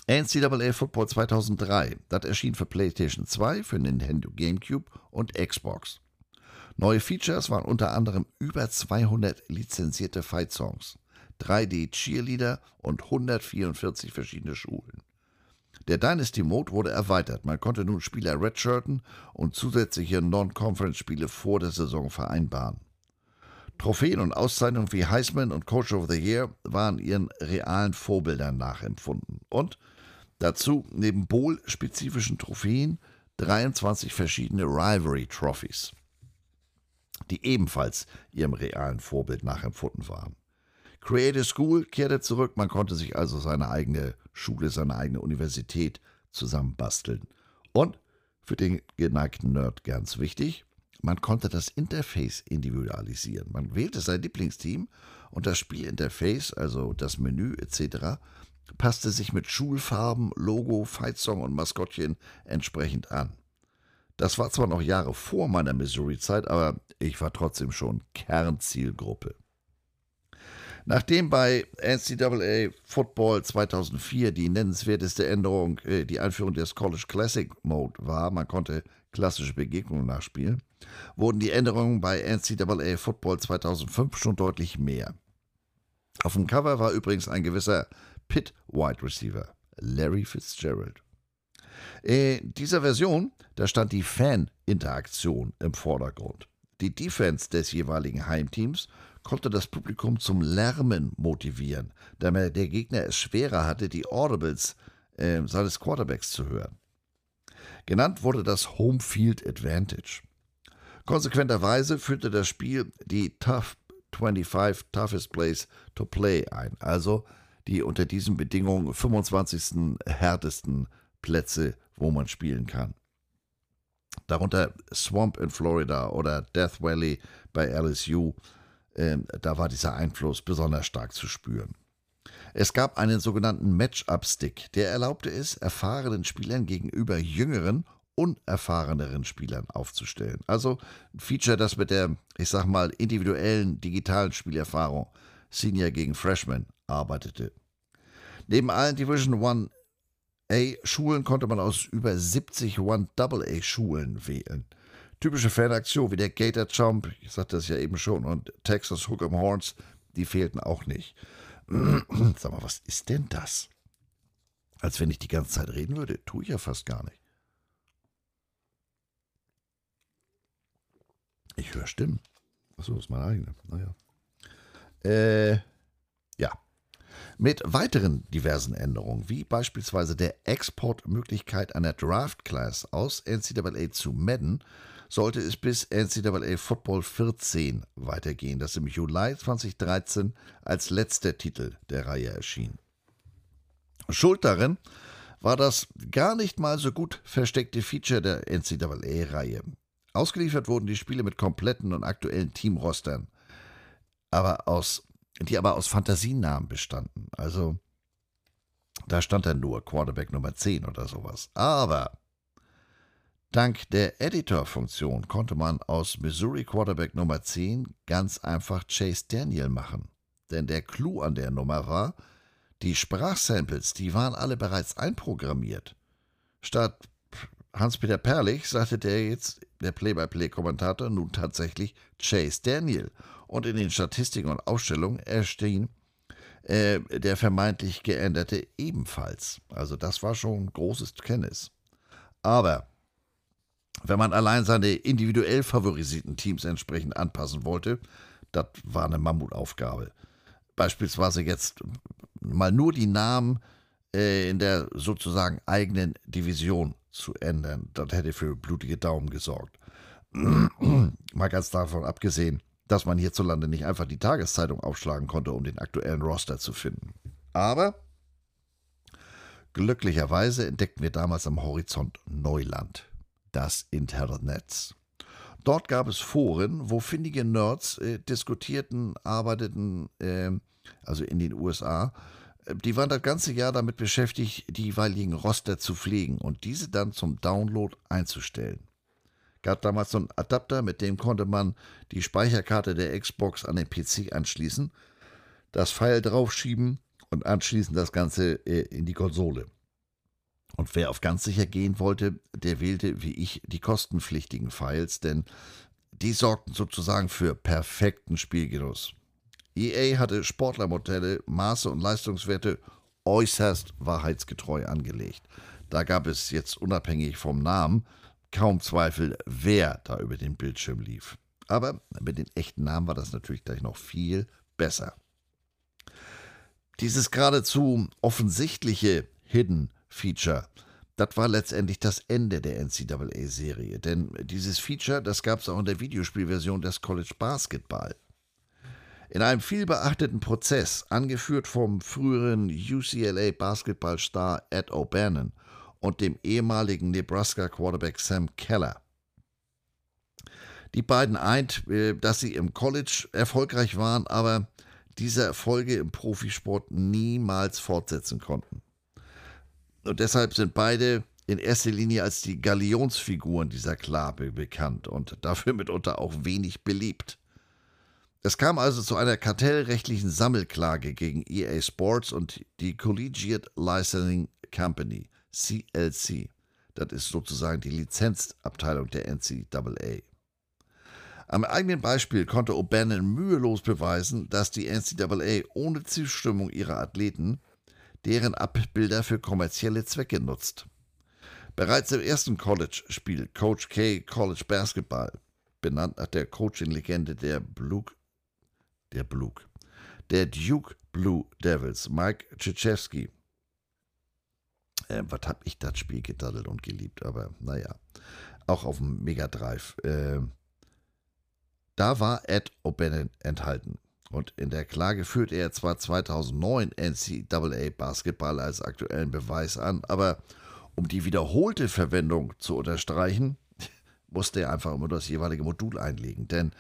NCAA Football 2003, das erschien für PlayStation 2, für Nintendo GameCube und Xbox. Neue Features waren unter anderem über 200 lizenzierte Fight-Songs, 3D-Cheerleader und 144 verschiedene Schulen. Der Dynasty Mode wurde erweitert. Man konnte nun Spieler redshirten und zusätzliche Non-Conference-Spiele vor der Saison vereinbaren. Trophäen und Auszeichnungen wie Heisman und Coach of the Year waren ihren realen Vorbildern nachempfunden. Und dazu neben Bowl-spezifischen Trophäen 23 verschiedene Rivalry Trophies die ebenfalls ihrem realen Vorbild nachempfunden waren. Creative School kehrte zurück, man konnte sich also seine eigene Schule, seine eigene Universität zusammenbasteln. Und für den geneigten Nerd ganz wichtig, man konnte das Interface individualisieren. Man wählte sein Lieblingsteam und das Spielinterface, also das Menü etc., passte sich mit Schulfarben, Logo, Fightsong und Maskottchen entsprechend an. Das war zwar noch Jahre vor meiner Missouri-Zeit, aber ich war trotzdem schon Kernzielgruppe. Nachdem bei NCAA Football 2004 die nennenswerteste Änderung äh, die Einführung des College Classic Mode war, man konnte klassische Begegnungen nachspielen, wurden die Änderungen bei NCAA Football 2005 schon deutlich mehr. Auf dem Cover war übrigens ein gewisser Pitt Wide Receiver, Larry Fitzgerald. In dieser Version, da stand die Fan-Interaktion im Vordergrund. Die Defense des jeweiligen Heimteams konnte das Publikum zum Lärmen motivieren, da der Gegner es schwerer hatte, die Audibles äh, seines Quarterbacks zu hören. Genannt wurde das Home Field Advantage. Konsequenterweise führte das Spiel die Tough 25 Toughest Place to Play ein, also die unter diesen Bedingungen 25. härtesten Plätze, wo man spielen kann. Darunter Swamp in Florida oder Death Valley bei LSU. Ähm, da war dieser Einfluss besonders stark zu spüren. Es gab einen sogenannten Matchup-Stick, der erlaubte es, erfahrenen Spielern gegenüber jüngeren, unerfahreneren Spielern aufzustellen. Also ein Feature, das mit der, ich sag mal, individuellen digitalen Spielerfahrung Senior gegen Freshman arbeitete. Neben allen Division One A-Schulen konnte man aus über 70 One-AA-Schulen wählen. Typische Fanaktionen wie der Gator Jump, ich sagte das ja eben schon, und Texas Hook 'em Horns, die fehlten auch nicht. Sag mal, was ist denn das? Als wenn ich die ganze Zeit reden würde, tue ich ja fast gar nicht. Ich höre Stimmen. Achso, das ist meine eigene. Naja. Äh, ja mit weiteren diversen Änderungen, wie beispielsweise der Exportmöglichkeit einer Draft Class aus NCAA zu Madden, sollte es bis NCAA Football 14 weitergehen, das im Juli 2013 als letzter Titel der Reihe erschien. Schuld darin war das gar nicht mal so gut versteckte Feature der NCAA-Reihe. Ausgeliefert wurden die Spiele mit kompletten und aktuellen Teamrostern. Aber aus die aber aus Fantasienamen bestanden. Also da stand dann nur Quarterback Nummer 10 oder sowas. Aber dank der Editor-Funktion konnte man aus Missouri Quarterback Nummer 10 ganz einfach Chase Daniel machen. Denn der Clou an der Nummer war, die Sprachsamples, die waren alle bereits einprogrammiert. Statt Hans-Peter Perlich sagte der jetzt, der Play-by-Play-Kommentator, nun tatsächlich Chase Daniel und in den Statistiken und Ausstellungen erschien äh, der vermeintlich geänderte ebenfalls. Also das war schon großes Kenntnis. Aber wenn man allein seine individuell favorisierten Teams entsprechend anpassen wollte, das war eine Mammutaufgabe. Beispielsweise jetzt mal nur die Namen äh, in der sozusagen eigenen Division zu ändern. Das hätte für blutige Daumen gesorgt. mal ganz davon abgesehen, dass man hierzulande nicht einfach die Tageszeitung aufschlagen konnte, um den aktuellen Roster zu finden. Aber glücklicherweise entdeckten wir damals am Horizont Neuland, das Internetnetz. Dort gab es Foren, wo findige Nerds äh, diskutierten, arbeiteten, äh, also in den USA. Äh, die waren das ganze Jahr damit beschäftigt, die jeweiligen Roster zu pflegen und diese dann zum Download einzustellen gab damals so einen Adapter, mit dem konnte man die Speicherkarte der Xbox an den PC anschließen, das File draufschieben und anschließend das Ganze äh, in die Konsole. Und wer auf ganz sicher gehen wollte, der wählte wie ich die kostenpflichtigen Files, denn die sorgten sozusagen für perfekten Spielgenuss. EA hatte Sportlermodelle, Maße und Leistungswerte äußerst wahrheitsgetreu angelegt. Da gab es jetzt unabhängig vom Namen kaum Zweifel, wer da über den Bildschirm lief. Aber mit den echten Namen war das natürlich gleich noch viel besser. Dieses geradezu offensichtliche Hidden Feature, das war letztendlich das Ende der NCAA-Serie. Denn dieses Feature, das gab es auch in der Videospielversion des College Basketball. In einem vielbeachteten Prozess, angeführt vom früheren UCLA-Basketballstar Ed O'Bannon und dem ehemaligen Nebraska-Quarterback Sam Keller. Die beiden eint, äh, dass sie im College erfolgreich waren, aber diese Erfolge im Profisport niemals fortsetzen konnten. Und deshalb sind beide in erster Linie als die Galionsfiguren dieser Klabe bekannt und dafür mitunter auch wenig beliebt. Es kam also zu einer kartellrechtlichen Sammelklage gegen EA Sports und die Collegiate Licensing Company, CLC. Das ist sozusagen die Lizenzabteilung der NCAA. Am eigenen Beispiel konnte O'Bannon mühelos beweisen, dass die NCAA ohne Zustimmung ihrer Athleten deren Abbilder für kommerzielle Zwecke nutzt. Bereits im ersten College-Spiel Coach K College Basketball, benannt nach der Coaching-Legende der Blue der Blue, der Duke Blue Devils, Mike Krzyzewski. Äh, was hab ich das Spiel gedaddelt und geliebt, aber naja, auch auf dem Mega Drive. Äh, da war Ed O'Bannon enthalten. Und in der Klage führte er zwar 2009 NCAA Basketball als aktuellen Beweis an, aber um die wiederholte Verwendung zu unterstreichen, musste er einfach immer das jeweilige Modul einlegen. Denn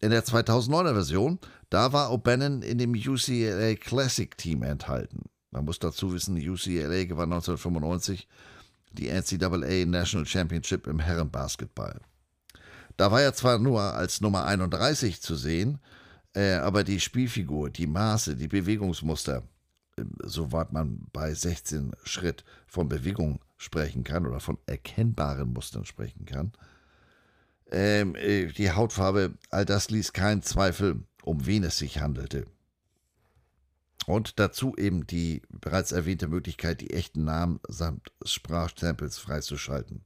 in der 2009er Version, da war O'Bannon in dem UCLA Classic Team enthalten. Man muss dazu wissen, UCLA gewann 1995 die NCAA National Championship im Herrenbasketball. Da war er zwar nur als Nummer 31 zu sehen, äh, aber die Spielfigur, die Maße, die Bewegungsmuster, äh, soweit man bei 16 Schritt von Bewegung sprechen kann oder von erkennbaren Mustern sprechen kann, ähm, äh, die Hautfarbe, all das ließ keinen Zweifel, um wen es sich handelte. Und dazu eben die bereits erwähnte Möglichkeit, die echten Namen samt Sprachstempels freizuschalten.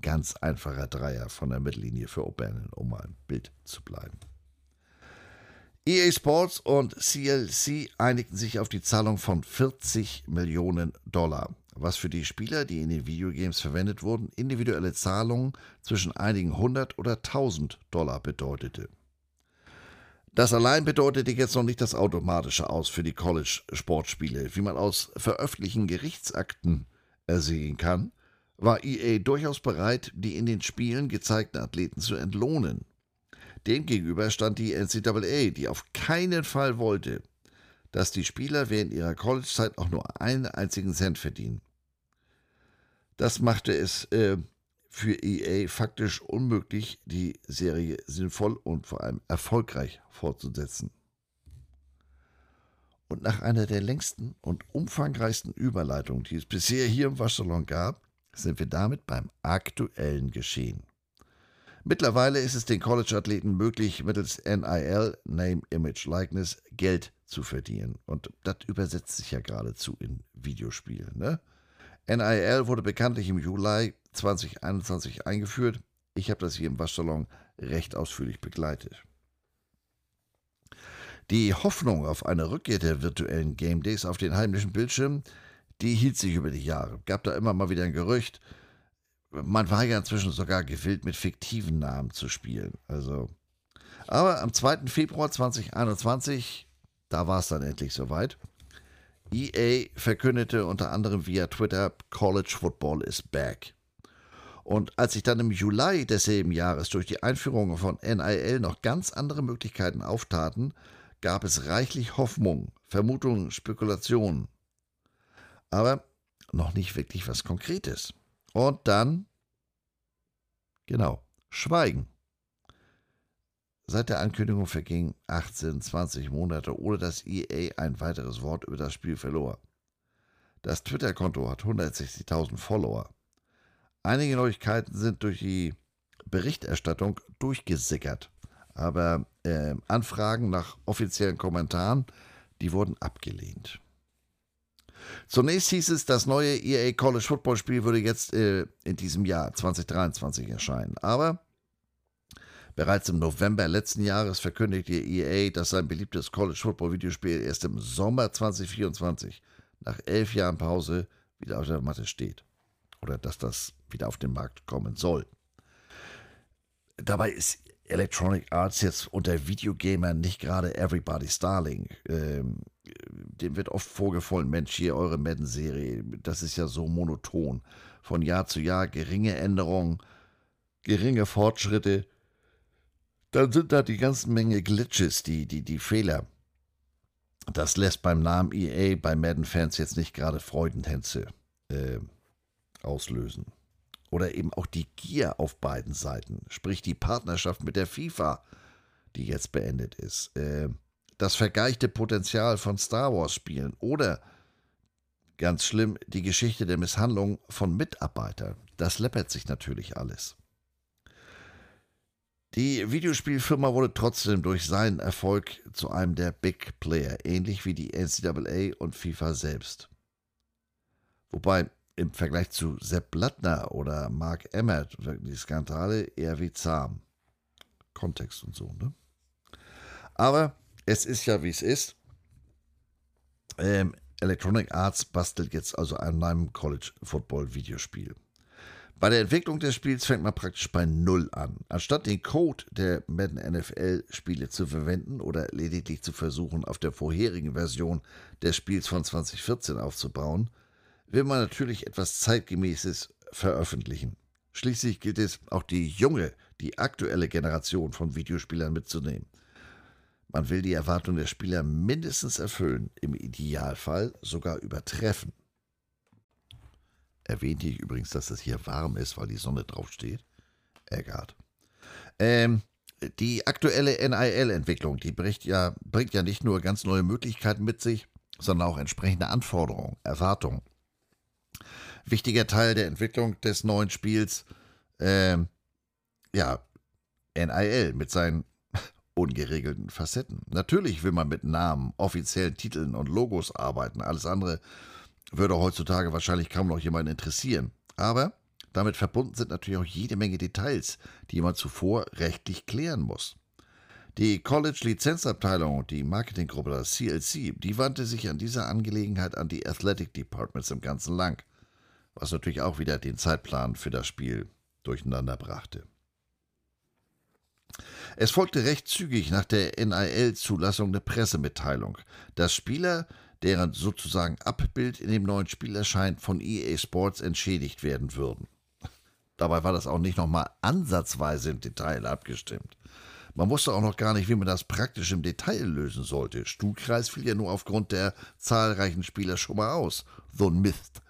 Ganz einfacher Dreier von der Mittellinie für O'Bannon, um mal im Bild zu bleiben. EA Sports und CLC einigten sich auf die Zahlung von 40 Millionen Dollar was für die Spieler, die in den Videogames verwendet wurden, individuelle Zahlungen zwischen einigen hundert oder tausend Dollar bedeutete. Das allein bedeutete jetzt noch nicht das automatische Aus für die College-Sportspiele. Wie man aus veröffentlichten Gerichtsakten ersehen kann, war EA durchaus bereit, die in den Spielen gezeigten Athleten zu entlohnen. Demgegenüber stand die NCAA, die auf keinen Fall wollte, dass die Spieler während ihrer College-Zeit auch nur einen einzigen Cent verdienen. Das machte es äh, für EA faktisch unmöglich, die Serie sinnvoll und vor allem erfolgreich fortzusetzen. Und nach einer der längsten und umfangreichsten Überleitungen, die es bisher hier im Waschsalon gab, sind wir damit beim aktuellen Geschehen. Mittlerweile ist es den College-Athleten möglich, mittels NIL, Name, Image, Likeness, Geld zu verdienen. Und das übersetzt sich ja geradezu in Videospielen. Ne? NIL wurde bekanntlich im Juli 2021 eingeführt. Ich habe das hier im Waschsalon recht ausführlich begleitet. Die Hoffnung auf eine Rückkehr der virtuellen Game Days auf den heimlichen Bildschirm, die hielt sich über die Jahre. Gab da immer mal wieder ein Gerücht. Man war ja inzwischen sogar gewillt, mit fiktiven Namen zu spielen. Also. Aber am 2. Februar 2021 da war es dann endlich soweit. EA verkündete unter anderem via Twitter, College Football is back. Und als sich dann im Juli desselben Jahres durch die Einführung von NIL noch ganz andere Möglichkeiten auftaten, gab es reichlich Hoffnung, Vermutungen, Spekulationen. Aber noch nicht wirklich was Konkretes. Und dann, genau, Schweigen. Seit der Ankündigung vergingen 18, 20 Monate, ohne dass EA ein weiteres Wort über das Spiel verlor. Das Twitter-Konto hat 160.000 Follower. Einige Neuigkeiten sind durch die Berichterstattung durchgesickert, aber äh, Anfragen nach offiziellen Kommentaren, die wurden abgelehnt. Zunächst hieß es, das neue EA College Football Spiel würde jetzt äh, in diesem Jahr 2023 erscheinen. Aber bereits im November letzten Jahres verkündigte EA, dass sein beliebtes College Football Videospiel erst im Sommer 2024, nach elf Jahren Pause, wieder auf der Matte steht. Oder dass das wieder auf den Markt kommen soll. Dabei ist Electronic Arts jetzt unter Videogamern nicht gerade Everybody's Darling. Ähm, dem wird oft vorgefolgt, Mensch, hier eure Madden-Serie, das ist ja so monoton. Von Jahr zu Jahr geringe Änderungen, geringe Fortschritte. Dann sind da die ganzen Menge Glitches, die, die, die Fehler. Das lässt beim Namen EA bei Madden-Fans jetzt nicht gerade Freudentänze äh, auslösen oder eben auch die Gier auf beiden Seiten, sprich die Partnerschaft mit der FIFA, die jetzt beendet ist, äh, das vergeichte Potenzial von Star Wars-Spielen oder ganz schlimm die Geschichte der Misshandlung von Mitarbeitern. Das läppert sich natürlich alles. Die Videospielfirma wurde trotzdem durch seinen Erfolg zu einem der Big Player, ähnlich wie die NCAA und FIFA selbst. Wobei im Vergleich zu Sepp Blattner oder Mark Emmert wirken die Skandale eher wie zahm. Kontext und so, ne? Aber es ist ja, wie es ist. Ähm, Electronic Arts bastelt jetzt also an einem College Football Videospiel. Bei der Entwicklung des Spiels fängt man praktisch bei Null an. Anstatt den Code der Madden NFL Spiele zu verwenden oder lediglich zu versuchen, auf der vorherigen Version des Spiels von 2014 aufzubauen, will man natürlich etwas Zeitgemäßes veröffentlichen. Schließlich gilt es, auch die junge, die aktuelle Generation von Videospielern mitzunehmen. Man will die Erwartungen der Spieler mindestens erfüllen, im Idealfall sogar übertreffen. Erwähnte ich übrigens, dass es hier warm ist, weil die Sonne draufsteht? Eggert. Ähm, die aktuelle NIL-Entwicklung, die bringt ja, bringt ja nicht nur ganz neue Möglichkeiten mit sich, sondern auch entsprechende Anforderungen, Erwartungen wichtiger Teil der Entwicklung des neuen Spiels. Ähm, ja, NIL mit seinen ungeregelten Facetten. Natürlich will man mit Namen, offiziellen Titeln und Logos arbeiten. Alles andere würde heutzutage wahrscheinlich kaum noch jemanden interessieren. Aber damit verbunden sind natürlich auch jede Menge Details, die man zuvor rechtlich klären muss. Die College-Lizenzabteilung, die Marketinggruppe, das CLC, die wandte sich an dieser Angelegenheit an die Athletic Departments im ganzen Land was natürlich auch wieder den Zeitplan für das Spiel durcheinander brachte. Es folgte recht zügig nach der NIL-Zulassung eine Pressemitteilung, dass Spieler, deren sozusagen Abbild in dem neuen Spiel erscheint, von EA Sports entschädigt werden würden. Dabei war das auch nicht nochmal ansatzweise im Detail abgestimmt. Man wusste auch noch gar nicht, wie man das praktisch im Detail lösen sollte. Stuhlkreis fiel ja nur aufgrund der zahlreichen Spieler schon mal aus. So ein Mist.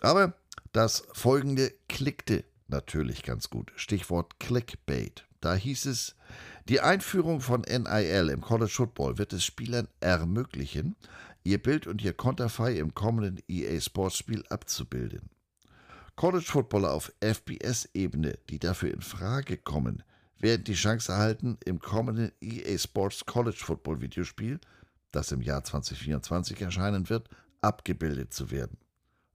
Aber das folgende klickte natürlich ganz gut. Stichwort Clickbait. Da hieß es, die Einführung von NIL im College Football wird es Spielern ermöglichen, ihr Bild und ihr Konterfei im kommenden EA Sports Spiel abzubilden. College Footballer auf FBS-Ebene, die dafür in Frage kommen, werden die Chance erhalten, im kommenden EA Sports College Football Videospiel, das im Jahr 2024 erscheinen wird, abgebildet zu werden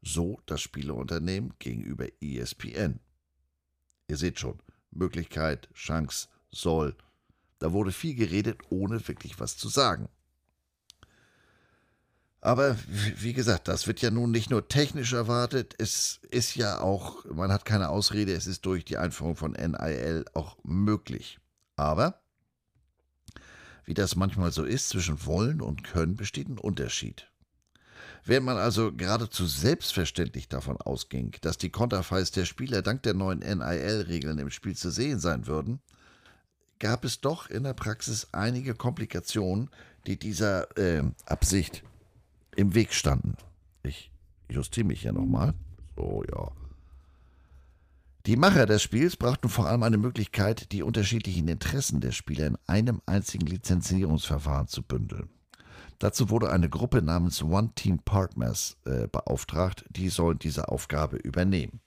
so das Spieleunternehmen gegenüber ESPN. Ihr seht schon, Möglichkeit, Chance, soll. Da wurde viel geredet, ohne wirklich was zu sagen. Aber wie gesagt, das wird ja nun nicht nur technisch erwartet, es ist ja auch, man hat keine Ausrede, es ist durch die Einführung von NIL auch möglich. Aber, wie das manchmal so ist, zwischen wollen und können besteht ein Unterschied. Während man also geradezu selbstverständlich davon ausging, dass die Konterfeis der Spieler dank der neuen NIL-Regeln im Spiel zu sehen sein würden, gab es doch in der Praxis einige Komplikationen, die dieser äh, Absicht im Weg standen. Ich justiere mich ja nochmal. So, ja. Die Macher des Spiels brachten vor allem eine Möglichkeit, die unterschiedlichen Interessen der Spieler in einem einzigen Lizenzierungsverfahren zu bündeln. Dazu wurde eine Gruppe namens One Team Partners äh, beauftragt, die sollen diese Aufgabe übernehmen.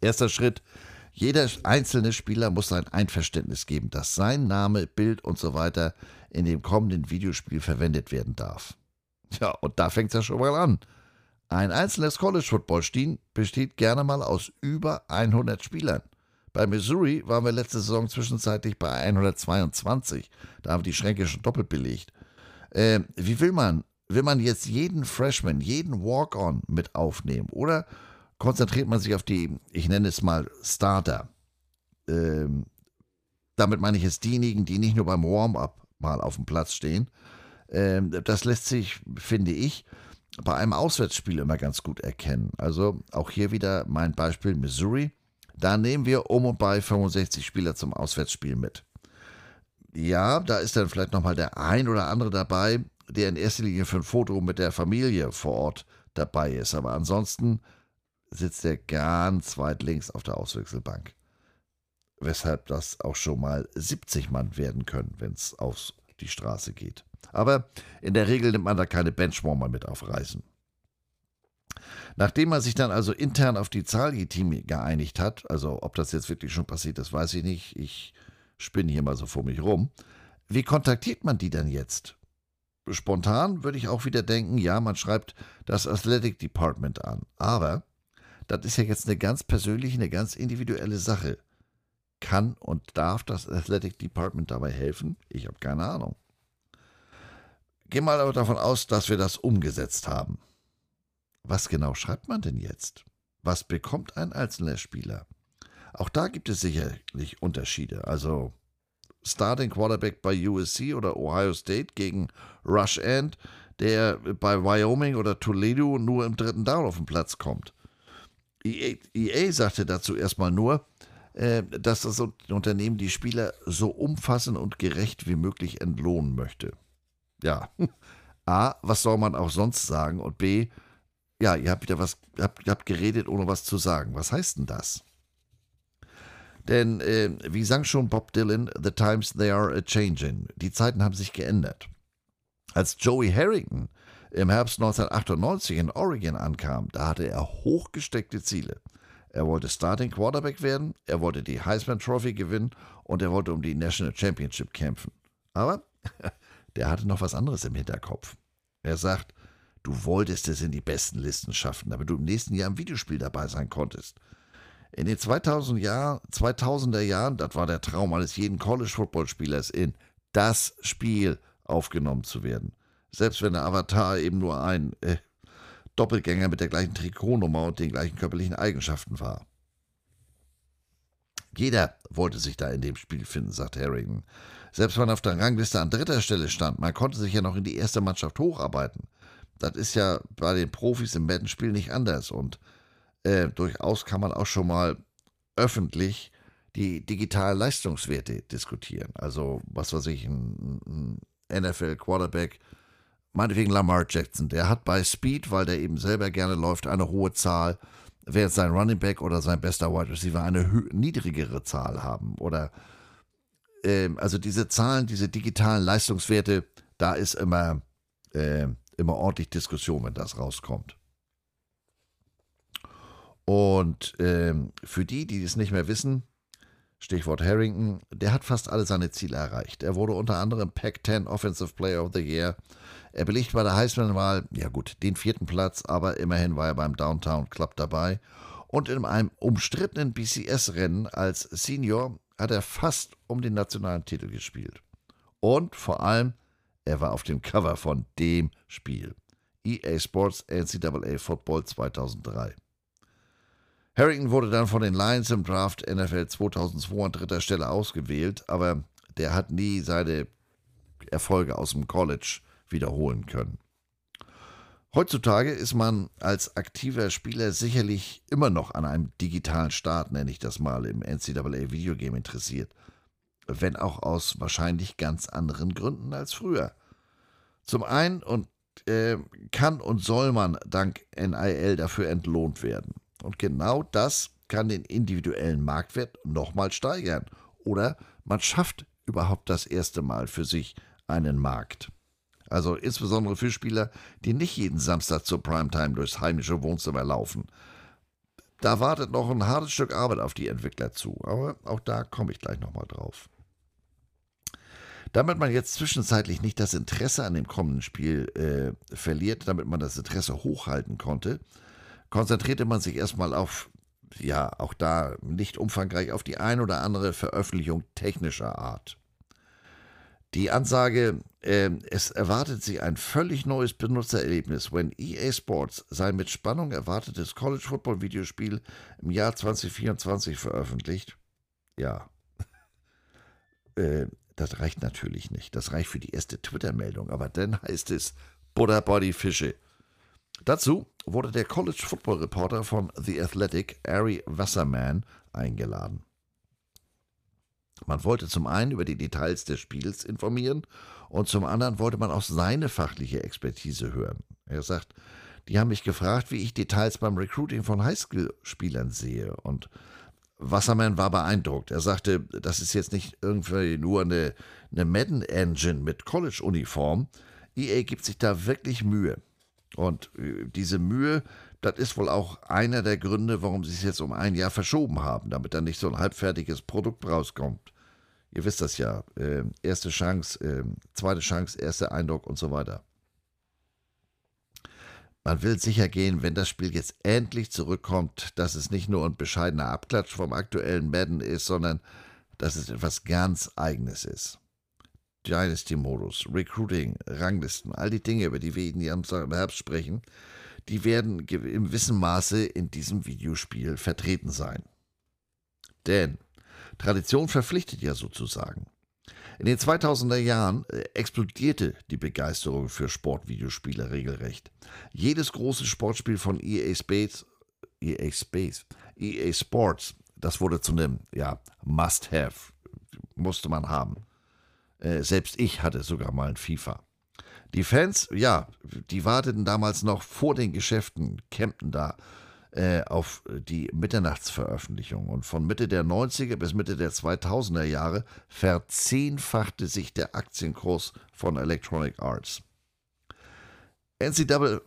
Erster Schritt, jeder einzelne Spieler muss sein Einverständnis geben, dass sein Name, Bild und so weiter in dem kommenden Videospiel verwendet werden darf. Ja, und da fängt es ja schon mal an. Ein einzelnes College-Football-Team besteht gerne mal aus über 100 Spielern. Bei Missouri waren wir letzte Saison zwischenzeitlich bei 122. Da haben wir die Schränke schon doppelt belegt. Äh, wie will man? Will man jetzt jeden Freshman, jeden Walk-On mit aufnehmen? Oder konzentriert man sich auf die, ich nenne es mal Starter? Ähm, damit meine ich jetzt diejenigen, die nicht nur beim Warm-up mal auf dem Platz stehen. Ähm, das lässt sich, finde ich, bei einem Auswärtsspiel immer ganz gut erkennen. Also auch hier wieder mein Beispiel Missouri. Da nehmen wir um und bei 65 Spieler zum Auswärtsspiel mit. Ja, da ist dann vielleicht nochmal der ein oder andere dabei, der in erster Linie für ein Foto mit der Familie vor Ort dabei ist. Aber ansonsten sitzt er ganz weit links auf der Auswechselbank. Weshalb das auch schon mal 70 Mann werden können, wenn es auf die Straße geht. Aber in der Regel nimmt man da keine Benchwarmer mit auf Reisen. Nachdem man sich dann also intern auf die Zahl geeinigt hat, also ob das jetzt wirklich schon passiert ist, weiß ich nicht. Ich spinne hier mal so vor mich rum. Wie kontaktiert man die dann jetzt? Spontan würde ich auch wieder denken, ja, man schreibt das Athletic Department an. Aber das ist ja jetzt eine ganz persönliche, eine ganz individuelle Sache. Kann und darf das Athletic Department dabei helfen? Ich habe keine Ahnung. Geh mal aber davon aus, dass wir das umgesetzt haben. Was genau schreibt man denn jetzt? Was bekommt ein einzelner Spieler? Auch da gibt es sicherlich Unterschiede. Also Starting Quarterback bei USC oder Ohio State gegen Rush End, der bei Wyoming oder Toledo nur im dritten Down auf den Platz kommt. EA, EA sagte dazu erstmal nur, äh, dass das Unternehmen die Spieler so umfassend und gerecht wie möglich entlohnen möchte ja, A, was soll man auch sonst sagen? Und B, ja, ihr habt wieder was, habt, ihr habt geredet, ohne was zu sagen. Was heißt denn das? Denn, äh, wie sang schon Bob Dylan, The times they are a changing. Die Zeiten haben sich geändert. Als Joey Harrington im Herbst 1998 in Oregon ankam, da hatte er hochgesteckte Ziele. Er wollte Starting Quarterback werden, er wollte die Heisman Trophy gewinnen und er wollte um die National Championship kämpfen. Aber der hatte noch was anderes im Hinterkopf. Er sagt, du wolltest es in die besten Listen schaffen, damit du im nächsten Jahr im Videospiel dabei sein konntest. In den 2000 Jahr, 2000er Jahren, das war der Traum eines jeden College-Football-Spielers, in das Spiel aufgenommen zu werden. Selbst wenn der Avatar eben nur ein äh, Doppelgänger mit der gleichen Trikotnummer und den gleichen körperlichen Eigenschaften war. Jeder wollte sich da in dem Spiel finden, sagt Harrington. Selbst wenn man auf der Rangliste an dritter Stelle stand, man konnte sich ja noch in die erste Mannschaft hocharbeiten. Das ist ja bei den Profis im Bettenspiel nicht anders. Und äh, durchaus kann man auch schon mal öffentlich die digitalen Leistungswerte diskutieren. Also, was weiß ich, ein, ein NFL-Quarterback, meinetwegen Lamar Jackson, der hat bei Speed, weil der eben selber gerne läuft, eine hohe Zahl, während sein Running Back oder sein bester Wide Receiver eine niedrigere Zahl haben. Oder äh, also diese Zahlen, diese digitalen Leistungswerte, da ist immer, äh, immer ordentlich Diskussion, wenn das rauskommt. Und äh, für die, die es nicht mehr wissen, Stichwort Harrington, der hat fast alle seine Ziele erreicht. Er wurde unter anderem Pac-10 Offensive Player of the Year. Er belegt bei der Heisman-Wahl, ja gut, den vierten Platz, aber immerhin war er beim Downtown Club dabei. Und in einem umstrittenen BCS-Rennen als Senior hat er fast um den nationalen Titel gespielt. Und vor allem, er war auf dem Cover von dem Spiel. EA Sports NCAA Football 2003. Harrington wurde dann von den Lions im Draft NFL 2002 an dritter Stelle ausgewählt, aber der hat nie seine Erfolge aus dem College wiederholen können. Heutzutage ist man als aktiver Spieler sicherlich immer noch an einem digitalen Start, nenne ich das mal, im NCAA Videogame interessiert. Wenn auch aus wahrscheinlich ganz anderen Gründen als früher. Zum einen und äh, kann und soll man dank NIL dafür entlohnt werden. Und genau das kann den individuellen Marktwert nochmal steigern. Oder man schafft überhaupt das erste Mal für sich einen Markt. Also insbesondere für Spieler, die nicht jeden Samstag zur Primetime durchs heimische Wohnzimmer laufen. Da wartet noch ein hartes Stück Arbeit auf die Entwickler zu, aber auch da komme ich gleich nochmal drauf. Damit man jetzt zwischenzeitlich nicht das Interesse an dem kommenden Spiel äh, verliert, damit man das Interesse hochhalten konnte, konzentrierte man sich erstmal auf, ja, auch da nicht umfangreich, auf die ein oder andere Veröffentlichung technischer Art. Die Ansage, äh, es erwartet sich ein völlig neues Benutzererlebnis, wenn EA Sports sein mit Spannung erwartetes College Football Videospiel im Jahr 2024 veröffentlicht. Ja. äh, das reicht natürlich nicht. Das reicht für die erste Twitter-Meldung, aber dann heißt es Butter Body Fische. Dazu wurde der College Football Reporter von The Athletic, Ari Wasserman, eingeladen. Man wollte zum einen über die Details des Spiels informieren und zum anderen wollte man auch seine fachliche Expertise hören. Er sagt, die haben mich gefragt, wie ich Details beim Recruiting von Highschool-Spielern sehe und Wasserman war beeindruckt. Er sagte, das ist jetzt nicht irgendwie nur eine, eine Madden-Engine mit College-Uniform. EA gibt sich da wirklich Mühe. Und äh, diese Mühe, das ist wohl auch einer der Gründe, warum sie es jetzt um ein Jahr verschoben haben, damit dann nicht so ein halbfertiges Produkt rauskommt. Ihr wisst das ja. Äh, erste Chance, äh, zweite Chance, erster Eindruck und so weiter. Man will sicher gehen, wenn das Spiel jetzt endlich zurückkommt, dass es nicht nur ein bescheidener Abklatsch vom aktuellen Madden ist, sondern dass es etwas ganz Eigenes ist. Dynasty-Modus, Recruiting, Ranglisten, all die Dinge, über die wir in im Herbst sprechen, die werden im gewissen Maße in diesem Videospiel vertreten sein. Denn Tradition verpflichtet ja sozusagen. In den 2000er Jahren äh, explodierte die Begeisterung für Sportvideospiele regelrecht. Jedes große Sportspiel von EA Space, EA Space, EA Sports, das wurde zu einem ja, Must-Have, musste man haben. Äh, selbst ich hatte sogar mal ein FIFA. Die Fans, ja, die warteten damals noch vor den Geschäften, campten da äh, auf die Mitternachtsveröffentlichung. Und von Mitte der 90er bis Mitte der 2000er Jahre verzehnfachte sich der Aktienkurs von Electronic Arts. NCAA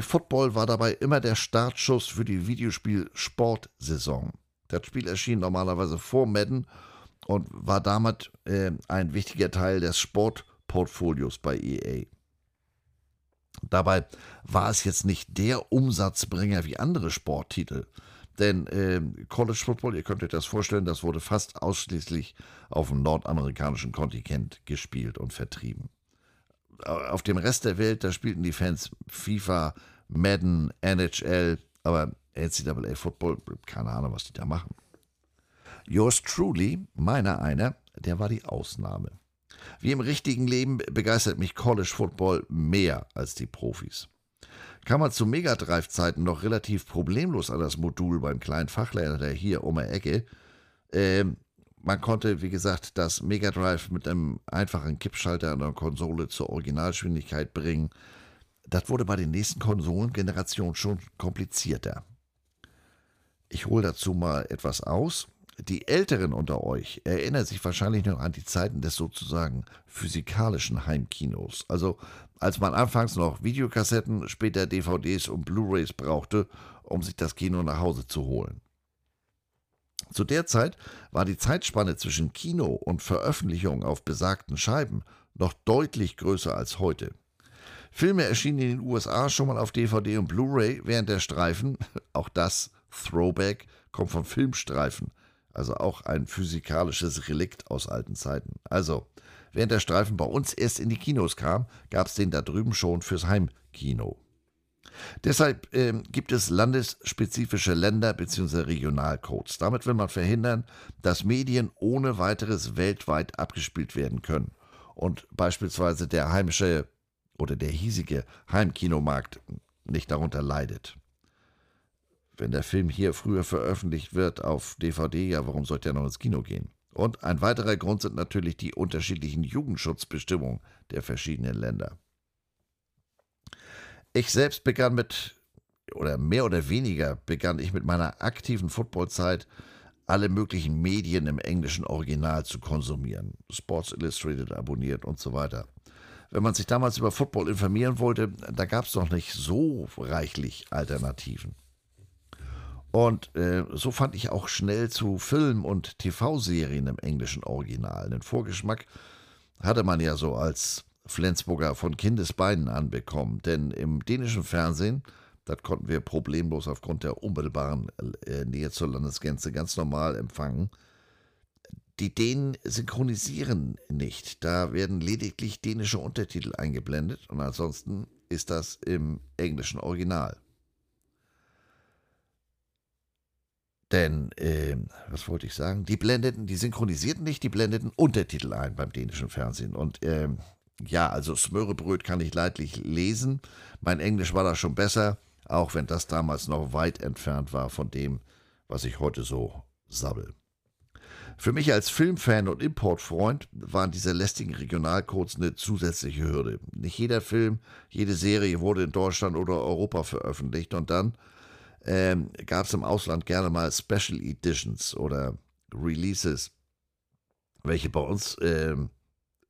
Football war dabei immer der Startschuss für die Videospiel-Sportsaison. Das Spiel erschien normalerweise vor Madden und war damit äh, ein wichtiger Teil des Sportportfolios bei EA. Dabei war es jetzt nicht der Umsatzbringer wie andere Sporttitel. Denn äh, College Football, ihr könnt euch das vorstellen, das wurde fast ausschließlich auf dem nordamerikanischen Kontinent gespielt und vertrieben. Auf dem Rest der Welt, da spielten die Fans FIFA, Madden, NHL, aber NCAA Football, keine Ahnung, was die da machen. Yours truly, meiner einer, der war die Ausnahme. Wie im richtigen Leben begeistert mich College Football mehr als die Profis. Kam man zu Megadrive-Zeiten noch relativ problemlos an das Modul beim kleinen Fachlehrer hier um die Ecke. Ähm, man konnte, wie gesagt, das Megadrive mit einem einfachen Kippschalter an der Konsole zur Originalgeschwindigkeit bringen. Das wurde bei den nächsten Konsolengenerationen schon komplizierter. Ich hole dazu mal etwas aus. Die Älteren unter euch erinnern sich wahrscheinlich noch an die Zeiten des sozusagen physikalischen Heimkinos. Also als man anfangs noch Videokassetten, später DVDs und Blu-rays brauchte, um sich das Kino nach Hause zu holen. Zu der Zeit war die Zeitspanne zwischen Kino und Veröffentlichung auf besagten Scheiben noch deutlich größer als heute. Filme erschienen in den USA schon mal auf DVD und Blu-ray, während der Streifen, auch das Throwback, kommt vom Filmstreifen, also auch ein physikalisches Relikt aus alten Zeiten. Also, während der Streifen bei uns erst in die Kinos kam, gab es den da drüben schon fürs Heimkino. Deshalb äh, gibt es landesspezifische Länder- bzw. Regionalcodes. Damit will man verhindern, dass Medien ohne weiteres weltweit abgespielt werden können und beispielsweise der heimische oder der hiesige Heimkinomarkt nicht darunter leidet wenn der Film hier früher veröffentlicht wird auf DVD, ja, warum sollte er noch ins Kino gehen? Und ein weiterer Grund sind natürlich die unterschiedlichen Jugendschutzbestimmungen der verschiedenen Länder. Ich selbst begann mit, oder mehr oder weniger begann ich mit meiner aktiven Footballzeit alle möglichen Medien im englischen Original zu konsumieren. Sports Illustrated abonniert und so weiter. wenn man sich damals über Football informieren wollte, da gab es noch nicht so reichlich Alternativen. Und äh, so fand ich auch schnell zu Film- und TV-Serien im englischen Original. Den Vorgeschmack hatte man ja so als Flensburger von Kindesbeinen an bekommen, denn im dänischen Fernsehen, das konnten wir problemlos aufgrund der unmittelbaren äh, Nähe zur Landesgrenze ganz normal empfangen. Die Dänen synchronisieren nicht, da werden lediglich dänische Untertitel eingeblendet und ansonsten ist das im englischen Original. Denn, äh, was wollte ich sagen? Die blendeten, die synchronisierten nicht, die blendeten Untertitel ein beim dänischen Fernsehen. Und äh, ja, also Smörebröt kann ich leidlich lesen. Mein Englisch war da schon besser, auch wenn das damals noch weit entfernt war von dem, was ich heute so sabbel. Für mich als Filmfan und Importfreund waren diese lästigen Regionalcodes eine zusätzliche Hürde. Nicht jeder Film, jede Serie wurde in Deutschland oder Europa veröffentlicht und dann ähm, gab es im Ausland gerne mal Special Editions oder Releases, welche bei uns ähm,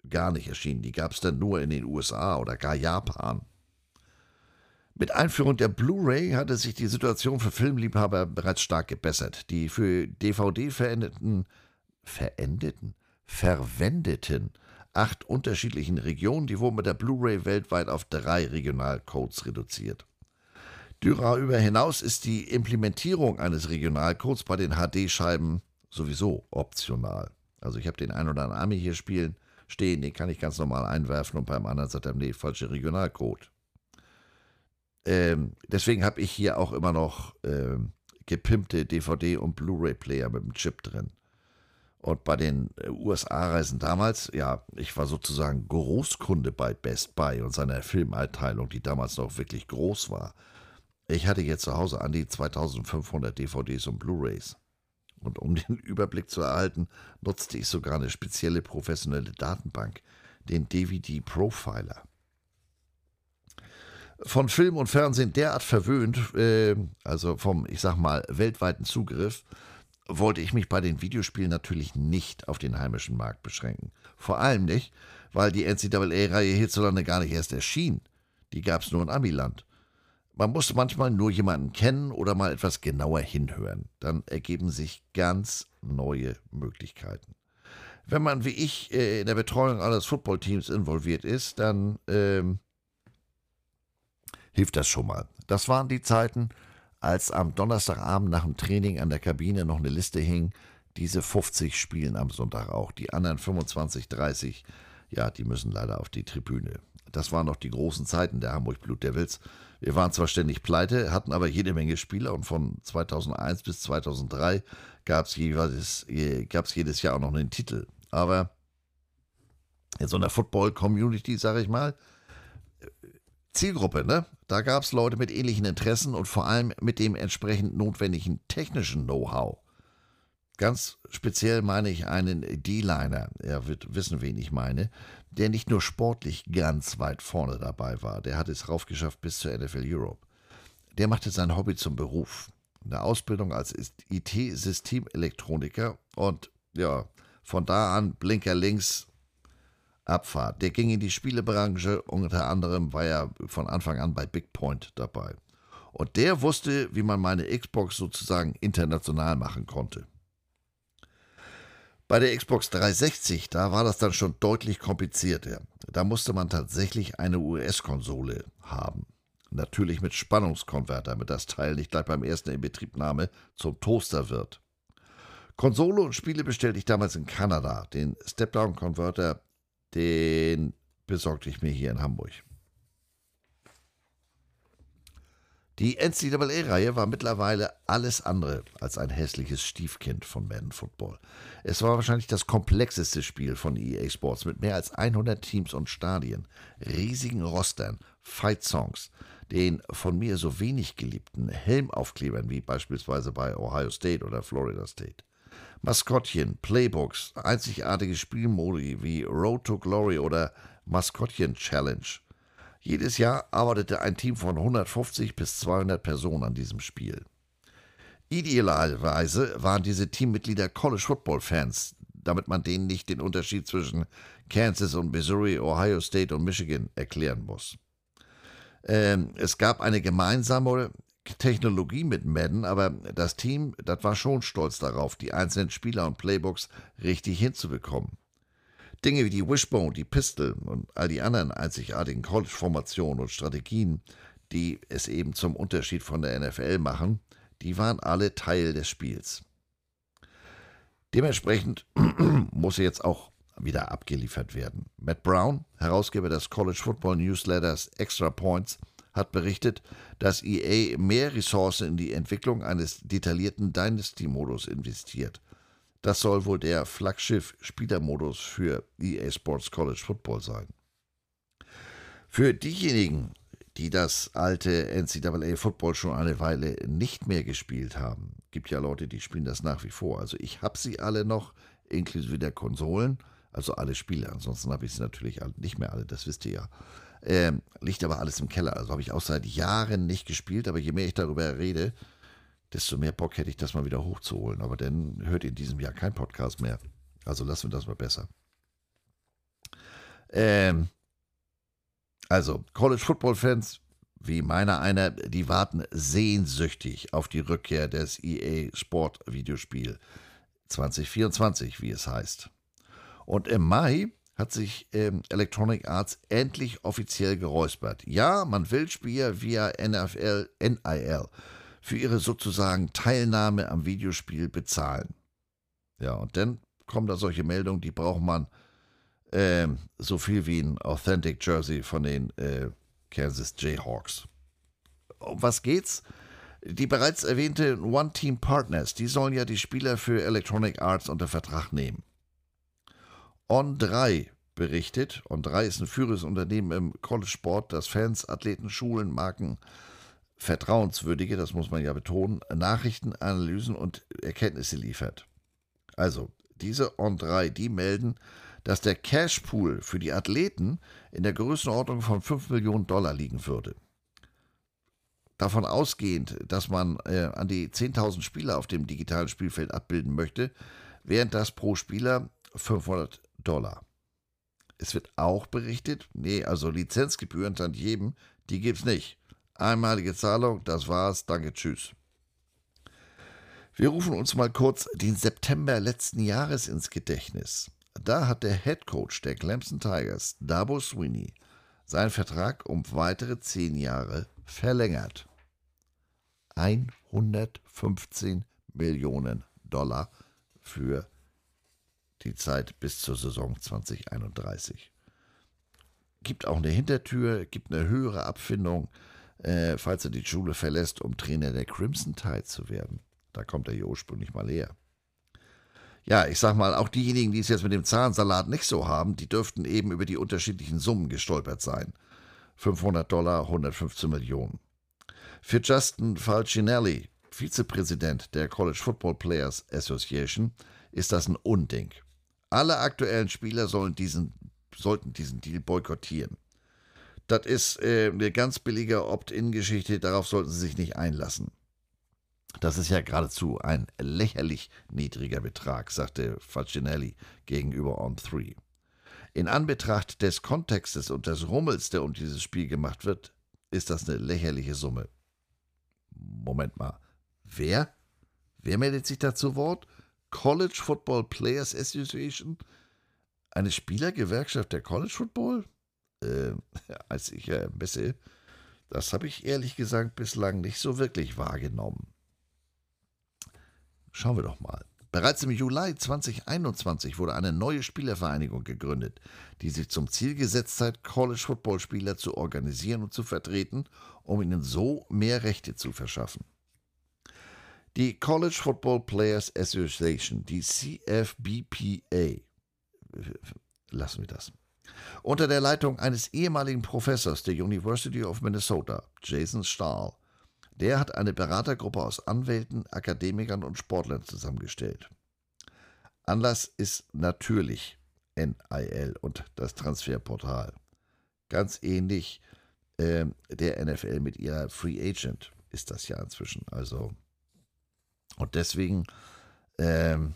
gar nicht erschienen. Die gab es dann nur in den USA oder gar Japan. Mit Einführung der Blu-ray hatte sich die Situation für Filmliebhaber bereits stark gebessert. Die für DVD verendeten, verendeten, verwendeten acht unterschiedlichen Regionen, die wurden mit der Blu-ray weltweit auf drei Regionalcodes reduziert. Darüber hinaus ist die Implementierung eines Regionalcodes bei den HD-Scheiben sowieso optional. Also ich habe den einen oder anderen Ami hier spielen, stehen, den kann ich ganz normal einwerfen und beim anderen sagt er, nee, falscher Regionalcode. Ähm, deswegen habe ich hier auch immer noch ähm, gepimpte DVD- und Blu-ray-Player mit dem Chip drin. Und bei den äh, USA-Reisen damals, ja, ich war sozusagen Großkunde bei Best Buy und seiner Filmeinteilung, die damals noch wirklich groß war. Ich hatte jetzt zu Hause an die 2500 DVDs und Blu-rays. Und um den Überblick zu erhalten, nutzte ich sogar eine spezielle professionelle Datenbank, den DVD Profiler. Von Film und Fernsehen derart verwöhnt, äh, also vom, ich sag mal, weltweiten Zugriff, wollte ich mich bei den Videospielen natürlich nicht auf den heimischen Markt beschränken. Vor allem nicht, weil die NCAA-Reihe hierzulande gar nicht erst erschien. Die gab es nur in Amiland. Man muss manchmal nur jemanden kennen oder mal etwas genauer hinhören. Dann ergeben sich ganz neue Möglichkeiten. Wenn man wie ich äh, in der Betreuung eines Footballteams involviert ist, dann ähm, hilft das schon mal. Das waren die Zeiten, als am Donnerstagabend nach dem Training an der Kabine noch eine Liste hing. Diese 50 spielen am Sonntag auch. Die anderen 25, 30, ja, die müssen leider auf die Tribüne. Das waren noch die großen Zeiten der Hamburg Blut Devils. Wir waren zwar ständig pleite, hatten aber jede Menge Spieler und von 2001 bis 2003 gab es jeweils, jedes Jahr auch noch einen Titel. Aber in so einer Football-Community, sage ich mal, Zielgruppe, ne? Da gab es Leute mit ähnlichen Interessen und vor allem mit dem entsprechend notwendigen technischen Know-how. Ganz speziell meine ich einen D-Liner, er wird wissen, wen ich meine, der nicht nur sportlich ganz weit vorne dabei war, der hat es raufgeschafft bis zur NFL Europe. Der machte sein Hobby zum Beruf. Eine Ausbildung als IT-Systemelektroniker und ja, von da an Blinker links, Abfahrt. Der ging in die Spielebranche, unter anderem war er von Anfang an bei Big Point dabei. Und der wusste, wie man meine Xbox sozusagen international machen konnte. Bei der Xbox 360, da war das dann schon deutlich komplizierter. Da musste man tatsächlich eine US-Konsole haben. Natürlich mit Spannungskonverter, damit das Teil nicht gleich beim ersten Inbetriebnahme zum Toaster wird. Konsole und Spiele bestellte ich damals in Kanada. Den Step-Down-Converter, den besorgte ich mir hier in Hamburg. Die NCAA-Reihe war mittlerweile alles andere als ein hässliches Stiefkind von Madden Football. Es war wahrscheinlich das komplexeste Spiel von EA Sports mit mehr als 100 Teams und Stadien, riesigen Rostern, Fight-Songs, den von mir so wenig geliebten Helmaufklebern wie beispielsweise bei Ohio State oder Florida State. Maskottchen, Playbooks, einzigartige Spielmodi wie Road to Glory oder Maskottchen Challenge – jedes Jahr arbeitete ein Team von 150 bis 200 Personen an diesem Spiel. Idealerweise waren diese Teammitglieder College Football Fans, damit man denen nicht den Unterschied zwischen Kansas und Missouri, Ohio State und Michigan erklären muss. Ähm, es gab eine gemeinsame Technologie mit Madden, aber das Team, das war schon stolz darauf, die einzelnen Spieler und Playbooks richtig hinzubekommen. Dinge wie die Wishbone, die Pistol und all die anderen einzigartigen College-Formationen und Strategien, die es eben zum Unterschied von der NFL machen, die waren alle Teil des Spiels. Dementsprechend muss jetzt auch wieder abgeliefert werden. Matt Brown, Herausgeber des College Football Newsletters Extra Points, hat berichtet, dass EA mehr Ressourcen in die Entwicklung eines detaillierten Dynasty-Modus investiert. Das soll wohl der Flaggschiff-Spielermodus für EA Sports College Football sein. Für diejenigen, die das alte NCAA Football schon eine Weile nicht mehr gespielt haben. Gibt ja Leute, die spielen das nach wie vor. Also ich habe sie alle noch, inklusive der Konsolen, also alle Spiele. Ansonsten habe ich sie natürlich nicht mehr alle, das wisst ihr ja. Ähm, liegt aber alles im Keller. Also habe ich auch seit Jahren nicht gespielt, aber je mehr ich darüber rede, desto mehr Bock hätte ich das mal wieder hochzuholen. Aber dann hört ihr in diesem Jahr kein Podcast mehr. Also lassen wir das mal besser. Ähm, also, College Football Fans, wie meiner einer, die warten sehnsüchtig auf die Rückkehr des EA Sport Videospiel 2024, wie es heißt. Und im Mai hat sich ähm, Electronic Arts endlich offiziell geräuspert. Ja, man will Spieler via NFL, NIL für ihre sozusagen Teilnahme am Videospiel bezahlen. Ja, und dann kommen da solche Meldungen, die braucht man äh, so viel wie ein Authentic Jersey von den äh, Kansas Jayhawks. Um was geht's? Die bereits erwähnte One-Team Partners, die sollen ja die Spieler für Electronic Arts unter Vertrag nehmen. On3 berichtet, On3 ist ein führendes Unternehmen im College-Sport, das Fans, Athleten, Schulen, Marken, vertrauenswürdige, das muss man ja betonen, Nachrichten, Analysen und Erkenntnisse liefert. Also, diese On3, die melden, dass der Cashpool für die Athleten in der Größenordnung von 5 Millionen Dollar liegen würde. Davon ausgehend, dass man äh, an die 10.000 Spieler auf dem digitalen Spielfeld abbilden möchte, wären das pro Spieler 500 Dollar. Es wird auch berichtet, nee, also Lizenzgebühren an jedem, die gibt's nicht. Einmalige Zahlung, das war's, danke, tschüss. Wir rufen uns mal kurz den September letzten Jahres ins Gedächtnis. Da hat der Head Coach der Clemson Tigers, Dabo Sweeney, seinen Vertrag um weitere zehn Jahre verlängert. 115 Millionen Dollar für die Zeit bis zur Saison 2031. Gibt auch eine Hintertür, gibt eine höhere Abfindung, äh, falls er die Schule verlässt, um Trainer der Crimson Tide zu werden. Da kommt er hier ursprünglich mal her ja, ich sag mal, auch diejenigen, die es jetzt mit dem Zahlensalat nicht so haben, die dürften eben über die unterschiedlichen Summen gestolpert sein. 500 Dollar, 115 Millionen. Für Justin Falcinelli, Vizepräsident der College Football Players Association, ist das ein Unding. Alle aktuellen Spieler diesen, sollten diesen Deal boykottieren. Das ist äh, eine ganz billige Opt-in-Geschichte, darauf sollten sie sich nicht einlassen. Das ist ja geradezu ein lächerlich niedriger Betrag, sagte Facinelli gegenüber On 3. In Anbetracht des Kontextes und des Rummels, der um dieses Spiel gemacht wird, ist das eine lächerliche Summe. Moment mal. Wer? Wer meldet sich da zu Wort? College Football Players Association? Eine Spielergewerkschaft der College Football? Äh, als ich äh, das habe ich ehrlich gesagt bislang nicht so wirklich wahrgenommen. Schauen wir doch mal. Bereits im Juli 2021 wurde eine neue Spielervereinigung gegründet, die sich zum Ziel gesetzt hat, College-Football-Spieler zu organisieren und zu vertreten, um ihnen so mehr Rechte zu verschaffen. Die College Football Players Association, die CFBPA, lassen wir das, unter der Leitung eines ehemaligen Professors der University of Minnesota, Jason Stahl, der hat eine Beratergruppe aus Anwälten, Akademikern und Sportlern zusammengestellt. Anlass ist natürlich NIL und das Transferportal. Ganz ähnlich äh, der NFL mit ihrer Free Agent ist das ja inzwischen. Also und deswegen ähm,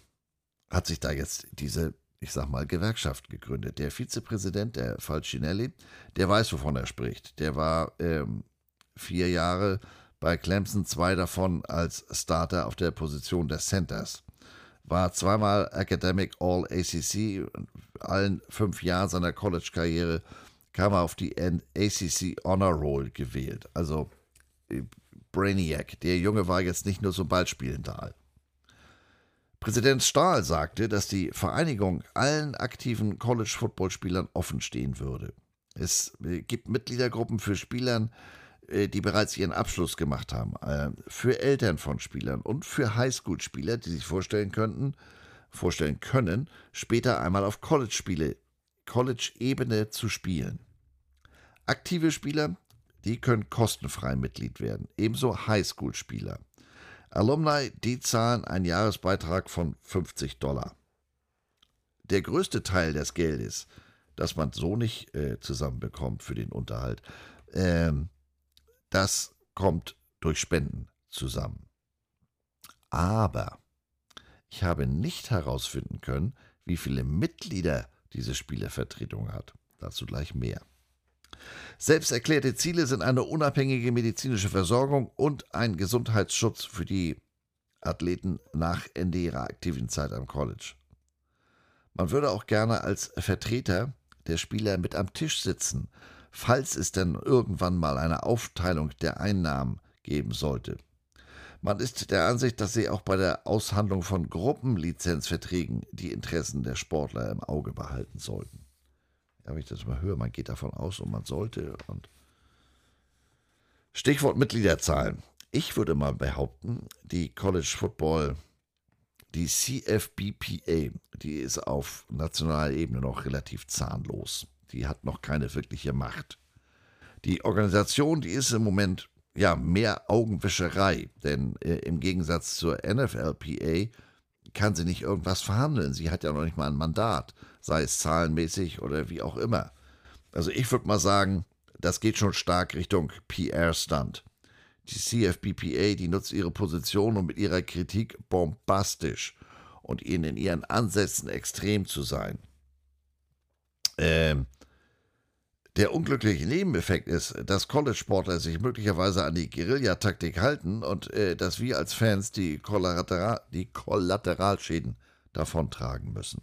hat sich da jetzt diese, ich sag mal, Gewerkschaft gegründet. Der Vizepräsident, der Falcinelli, der weiß, wovon er spricht. Der war ähm, vier Jahre bei Clemson, zwei davon als Starter auf der Position des Centers. War zweimal Academic All ACC, allen fünf Jahren seiner College-Karriere kam er auf die ACC Honor Roll gewählt. Also äh, Brainiac. Der Junge war jetzt nicht nur so Ballspielender. Präsident Stahl sagte, dass die Vereinigung allen aktiven College-Football-Spielern offen stehen würde. Es äh, gibt Mitgliedergruppen für Spielern, äh, die bereits ihren Abschluss gemacht haben, äh, für Eltern von Spielern und für Highschool-Spieler, die sich vorstellen könnten, vorstellen können, später einmal auf College-Spiele, College-Ebene zu spielen. Aktive Spieler, die können kostenfrei Mitglied werden, ebenso Highschool-Spieler. Alumni, die zahlen einen Jahresbeitrag von 50 Dollar. Der größte Teil des Geldes, das man so nicht äh, zusammenbekommt für den Unterhalt, ähm, das kommt durch Spenden zusammen. Aber ich habe nicht herausfinden können, wie viele Mitglieder diese Spielervertretung hat. Dazu gleich mehr. Selbst erklärte Ziele sind eine unabhängige medizinische Versorgung und ein Gesundheitsschutz für die Athleten nach Ende ihrer aktiven Zeit am College. Man würde auch gerne als Vertreter der Spieler mit am Tisch sitzen, falls es denn irgendwann mal eine Aufteilung der Einnahmen geben sollte. Man ist der Ansicht, dass sie auch bei der Aushandlung von Gruppenlizenzverträgen die Interessen der Sportler im Auge behalten sollten wenn ich das mal höre, man geht davon aus und man sollte. Und Stichwort Mitgliederzahlen. Ich würde mal behaupten, die College Football, die CFBPA, die ist auf nationaler Ebene noch relativ zahnlos. Die hat noch keine wirkliche Macht. Die Organisation, die ist im Moment ja mehr Augenwischerei, denn äh, im Gegensatz zur NFLPA kann sie nicht irgendwas verhandeln. Sie hat ja noch nicht mal ein Mandat, sei es zahlenmäßig oder wie auch immer. Also ich würde mal sagen, das geht schon stark Richtung PR-Stunt. Die CFBPA, die nutzt ihre Position, um mit ihrer Kritik bombastisch und ihnen in ihren Ansätzen extrem zu sein. Ähm, der unglückliche Nebeneffekt ist, dass College-Sportler sich möglicherweise an die Guerillataktik halten und äh, dass wir als Fans die, Kollateral die Kollateralschäden davontragen müssen.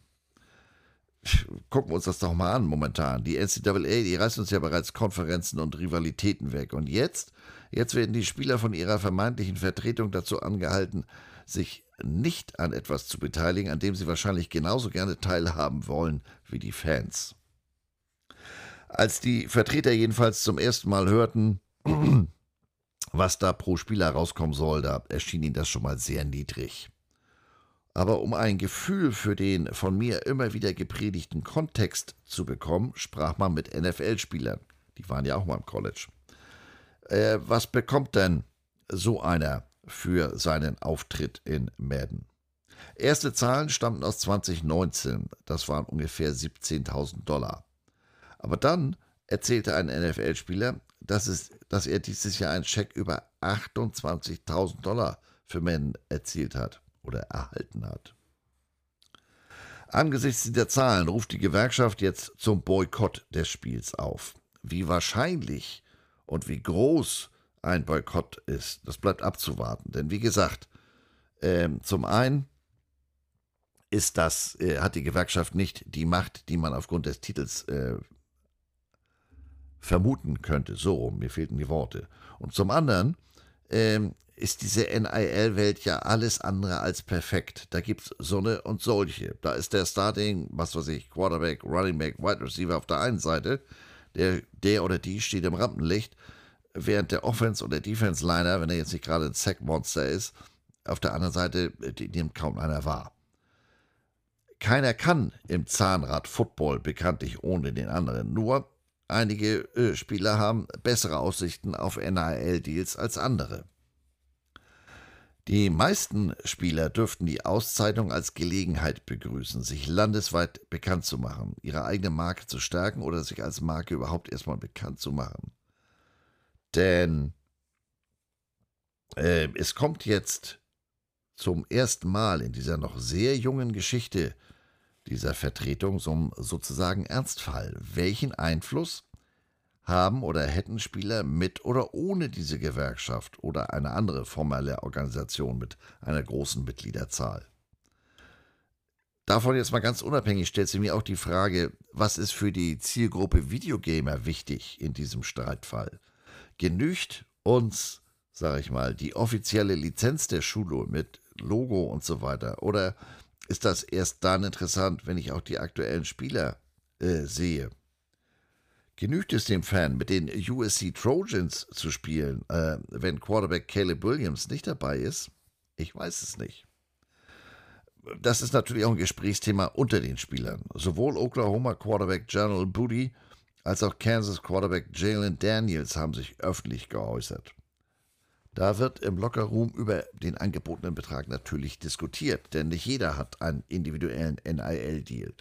Gucken wir uns das doch mal an momentan. Die NCAA, die reißt uns ja bereits Konferenzen und Rivalitäten weg. Und jetzt, jetzt werden die Spieler von ihrer vermeintlichen Vertretung dazu angehalten, sich nicht an etwas zu beteiligen, an dem sie wahrscheinlich genauso gerne teilhaben wollen wie die Fans. Als die Vertreter jedenfalls zum ersten Mal hörten, was da pro Spieler rauskommen soll, da erschien ihnen das schon mal sehr niedrig. Aber um ein Gefühl für den von mir immer wieder gepredigten Kontext zu bekommen, sprach man mit NFL-Spielern. Die waren ja auch mal im College. Äh, was bekommt denn so einer für seinen Auftritt in Madden? Erste Zahlen stammten aus 2019. Das waren ungefähr 17.000 Dollar. Aber dann erzählte ein NFL-Spieler, dass, dass er dieses Jahr einen Scheck über 28.000 Dollar für Men erzielt hat oder erhalten hat. Angesichts dieser Zahlen ruft die Gewerkschaft jetzt zum Boykott des Spiels auf. Wie wahrscheinlich und wie groß ein Boykott ist, das bleibt abzuwarten. Denn wie gesagt, äh, zum einen ist das, äh, hat die Gewerkschaft nicht die Macht, die man aufgrund des Titels äh, vermuten könnte. So rum, mir fehlten die Worte. Und zum anderen ähm, ist diese NIL-Welt ja alles andere als perfekt. Da gibt es so eine und solche. Da ist der Starting, was weiß ich, Quarterback, Running Back, Wide Receiver auf der einen Seite, der, der oder die steht im Rampenlicht, während der Offense- oder Defense-Liner, wenn er jetzt nicht gerade ein Sack-Monster ist, auf der anderen Seite, die nimmt kaum einer wahr. Keiner kann im Zahnrad Football bekanntlich ohne den anderen. Nur Einige äh, Spieler haben bessere Aussichten auf NIL-Deals als andere. Die meisten Spieler dürften die Auszeichnung als Gelegenheit begrüßen, sich landesweit bekannt zu machen, ihre eigene Marke zu stärken oder sich als Marke überhaupt erstmal bekannt zu machen. Denn äh, es kommt jetzt zum ersten Mal in dieser noch sehr jungen Geschichte dieser Vertretung zum sozusagen Ernstfall. Welchen Einfluss haben oder hätten Spieler mit oder ohne diese Gewerkschaft oder eine andere formelle Organisation mit einer großen Mitgliederzahl? Davon jetzt mal ganz unabhängig stellt sich mir auch die Frage, was ist für die Zielgruppe Videogamer wichtig in diesem Streitfall? Genügt uns, sage ich mal, die offizielle Lizenz der Schule mit Logo und so weiter? Oder ist das erst dann interessant, wenn ich auch die aktuellen Spieler äh, sehe? Genügt es dem Fan, mit den USC Trojans zu spielen, äh, wenn Quarterback Caleb Williams nicht dabei ist? Ich weiß es nicht. Das ist natürlich auch ein Gesprächsthema unter den Spielern. Sowohl Oklahoma Quarterback General Booty als auch Kansas Quarterback Jalen Daniels haben sich öffentlich geäußert. Da wird im Lockerroom über den angebotenen Betrag natürlich diskutiert, denn nicht jeder hat einen individuellen NIL-Deal.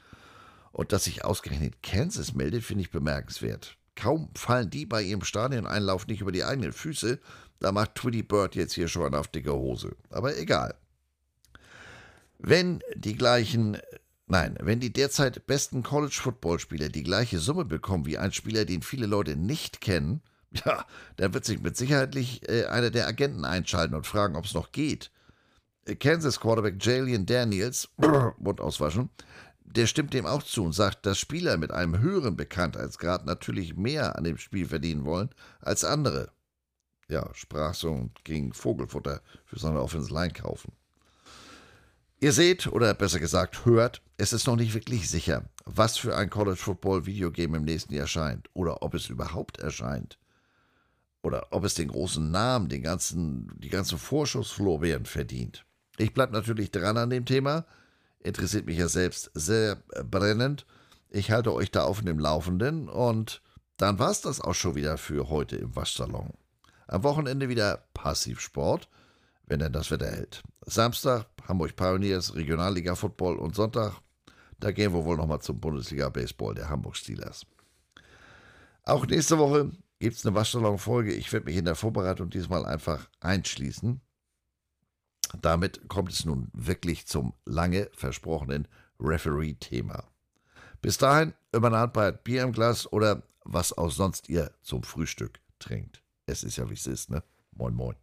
Und dass sich ausgerechnet Kansas meldet, finde ich bemerkenswert. Kaum fallen die bei ihrem Stadioneinlauf nicht über die eigenen Füße, da macht Twitty Bird jetzt hier schon auf dicke Hose. Aber egal. Wenn die gleichen, nein, wenn die derzeit besten College-Football-Spieler die gleiche Summe bekommen wie ein Spieler, den viele Leute nicht kennen, ja, dann wird sich mit Sicherheit äh, einer der Agenten einschalten und fragen, ob es noch geht. Äh, Kansas Quarterback Jalen Daniels, Mund auswaschen, der stimmt dem auch zu und sagt, dass Spieler mit einem höheren Bekanntheitsgrad natürlich mehr an dem Spiel verdienen wollen als andere. Ja, sprach so und ging Vogelfutter für seine Offensive Line kaufen. Ihr seht, oder besser gesagt hört, es ist noch nicht wirklich sicher, was für ein College Football Videogame im nächsten Jahr erscheint oder ob es überhaupt erscheint oder ob es den großen Namen, den ganzen, die ganzen Vorschusslorbeeren verdient. Ich bleibe natürlich dran an dem Thema, interessiert mich ja selbst sehr brennend. Ich halte euch da auf dem Laufenden und dann war es das auch schon wieder für heute im Waschsalon. Am Wochenende wieder Passivsport, wenn denn das Wetter hält. Samstag Hamburg Pioneers, Regionalliga Football und Sonntag, da gehen wir wohl nochmal zum Bundesliga Baseball der Hamburg Steelers. Auch nächste Woche gibt es eine Waschsalon-Folge. Ich werde mich in der Vorbereitung diesmal einfach einschließen. Damit kommt es nun wirklich zum lange versprochenen Referee-Thema. Bis dahin immer eine Handbreit Bier im Glas oder was auch sonst ihr zum Frühstück trinkt. Es ist ja wie es ist, ne? Moin, moin.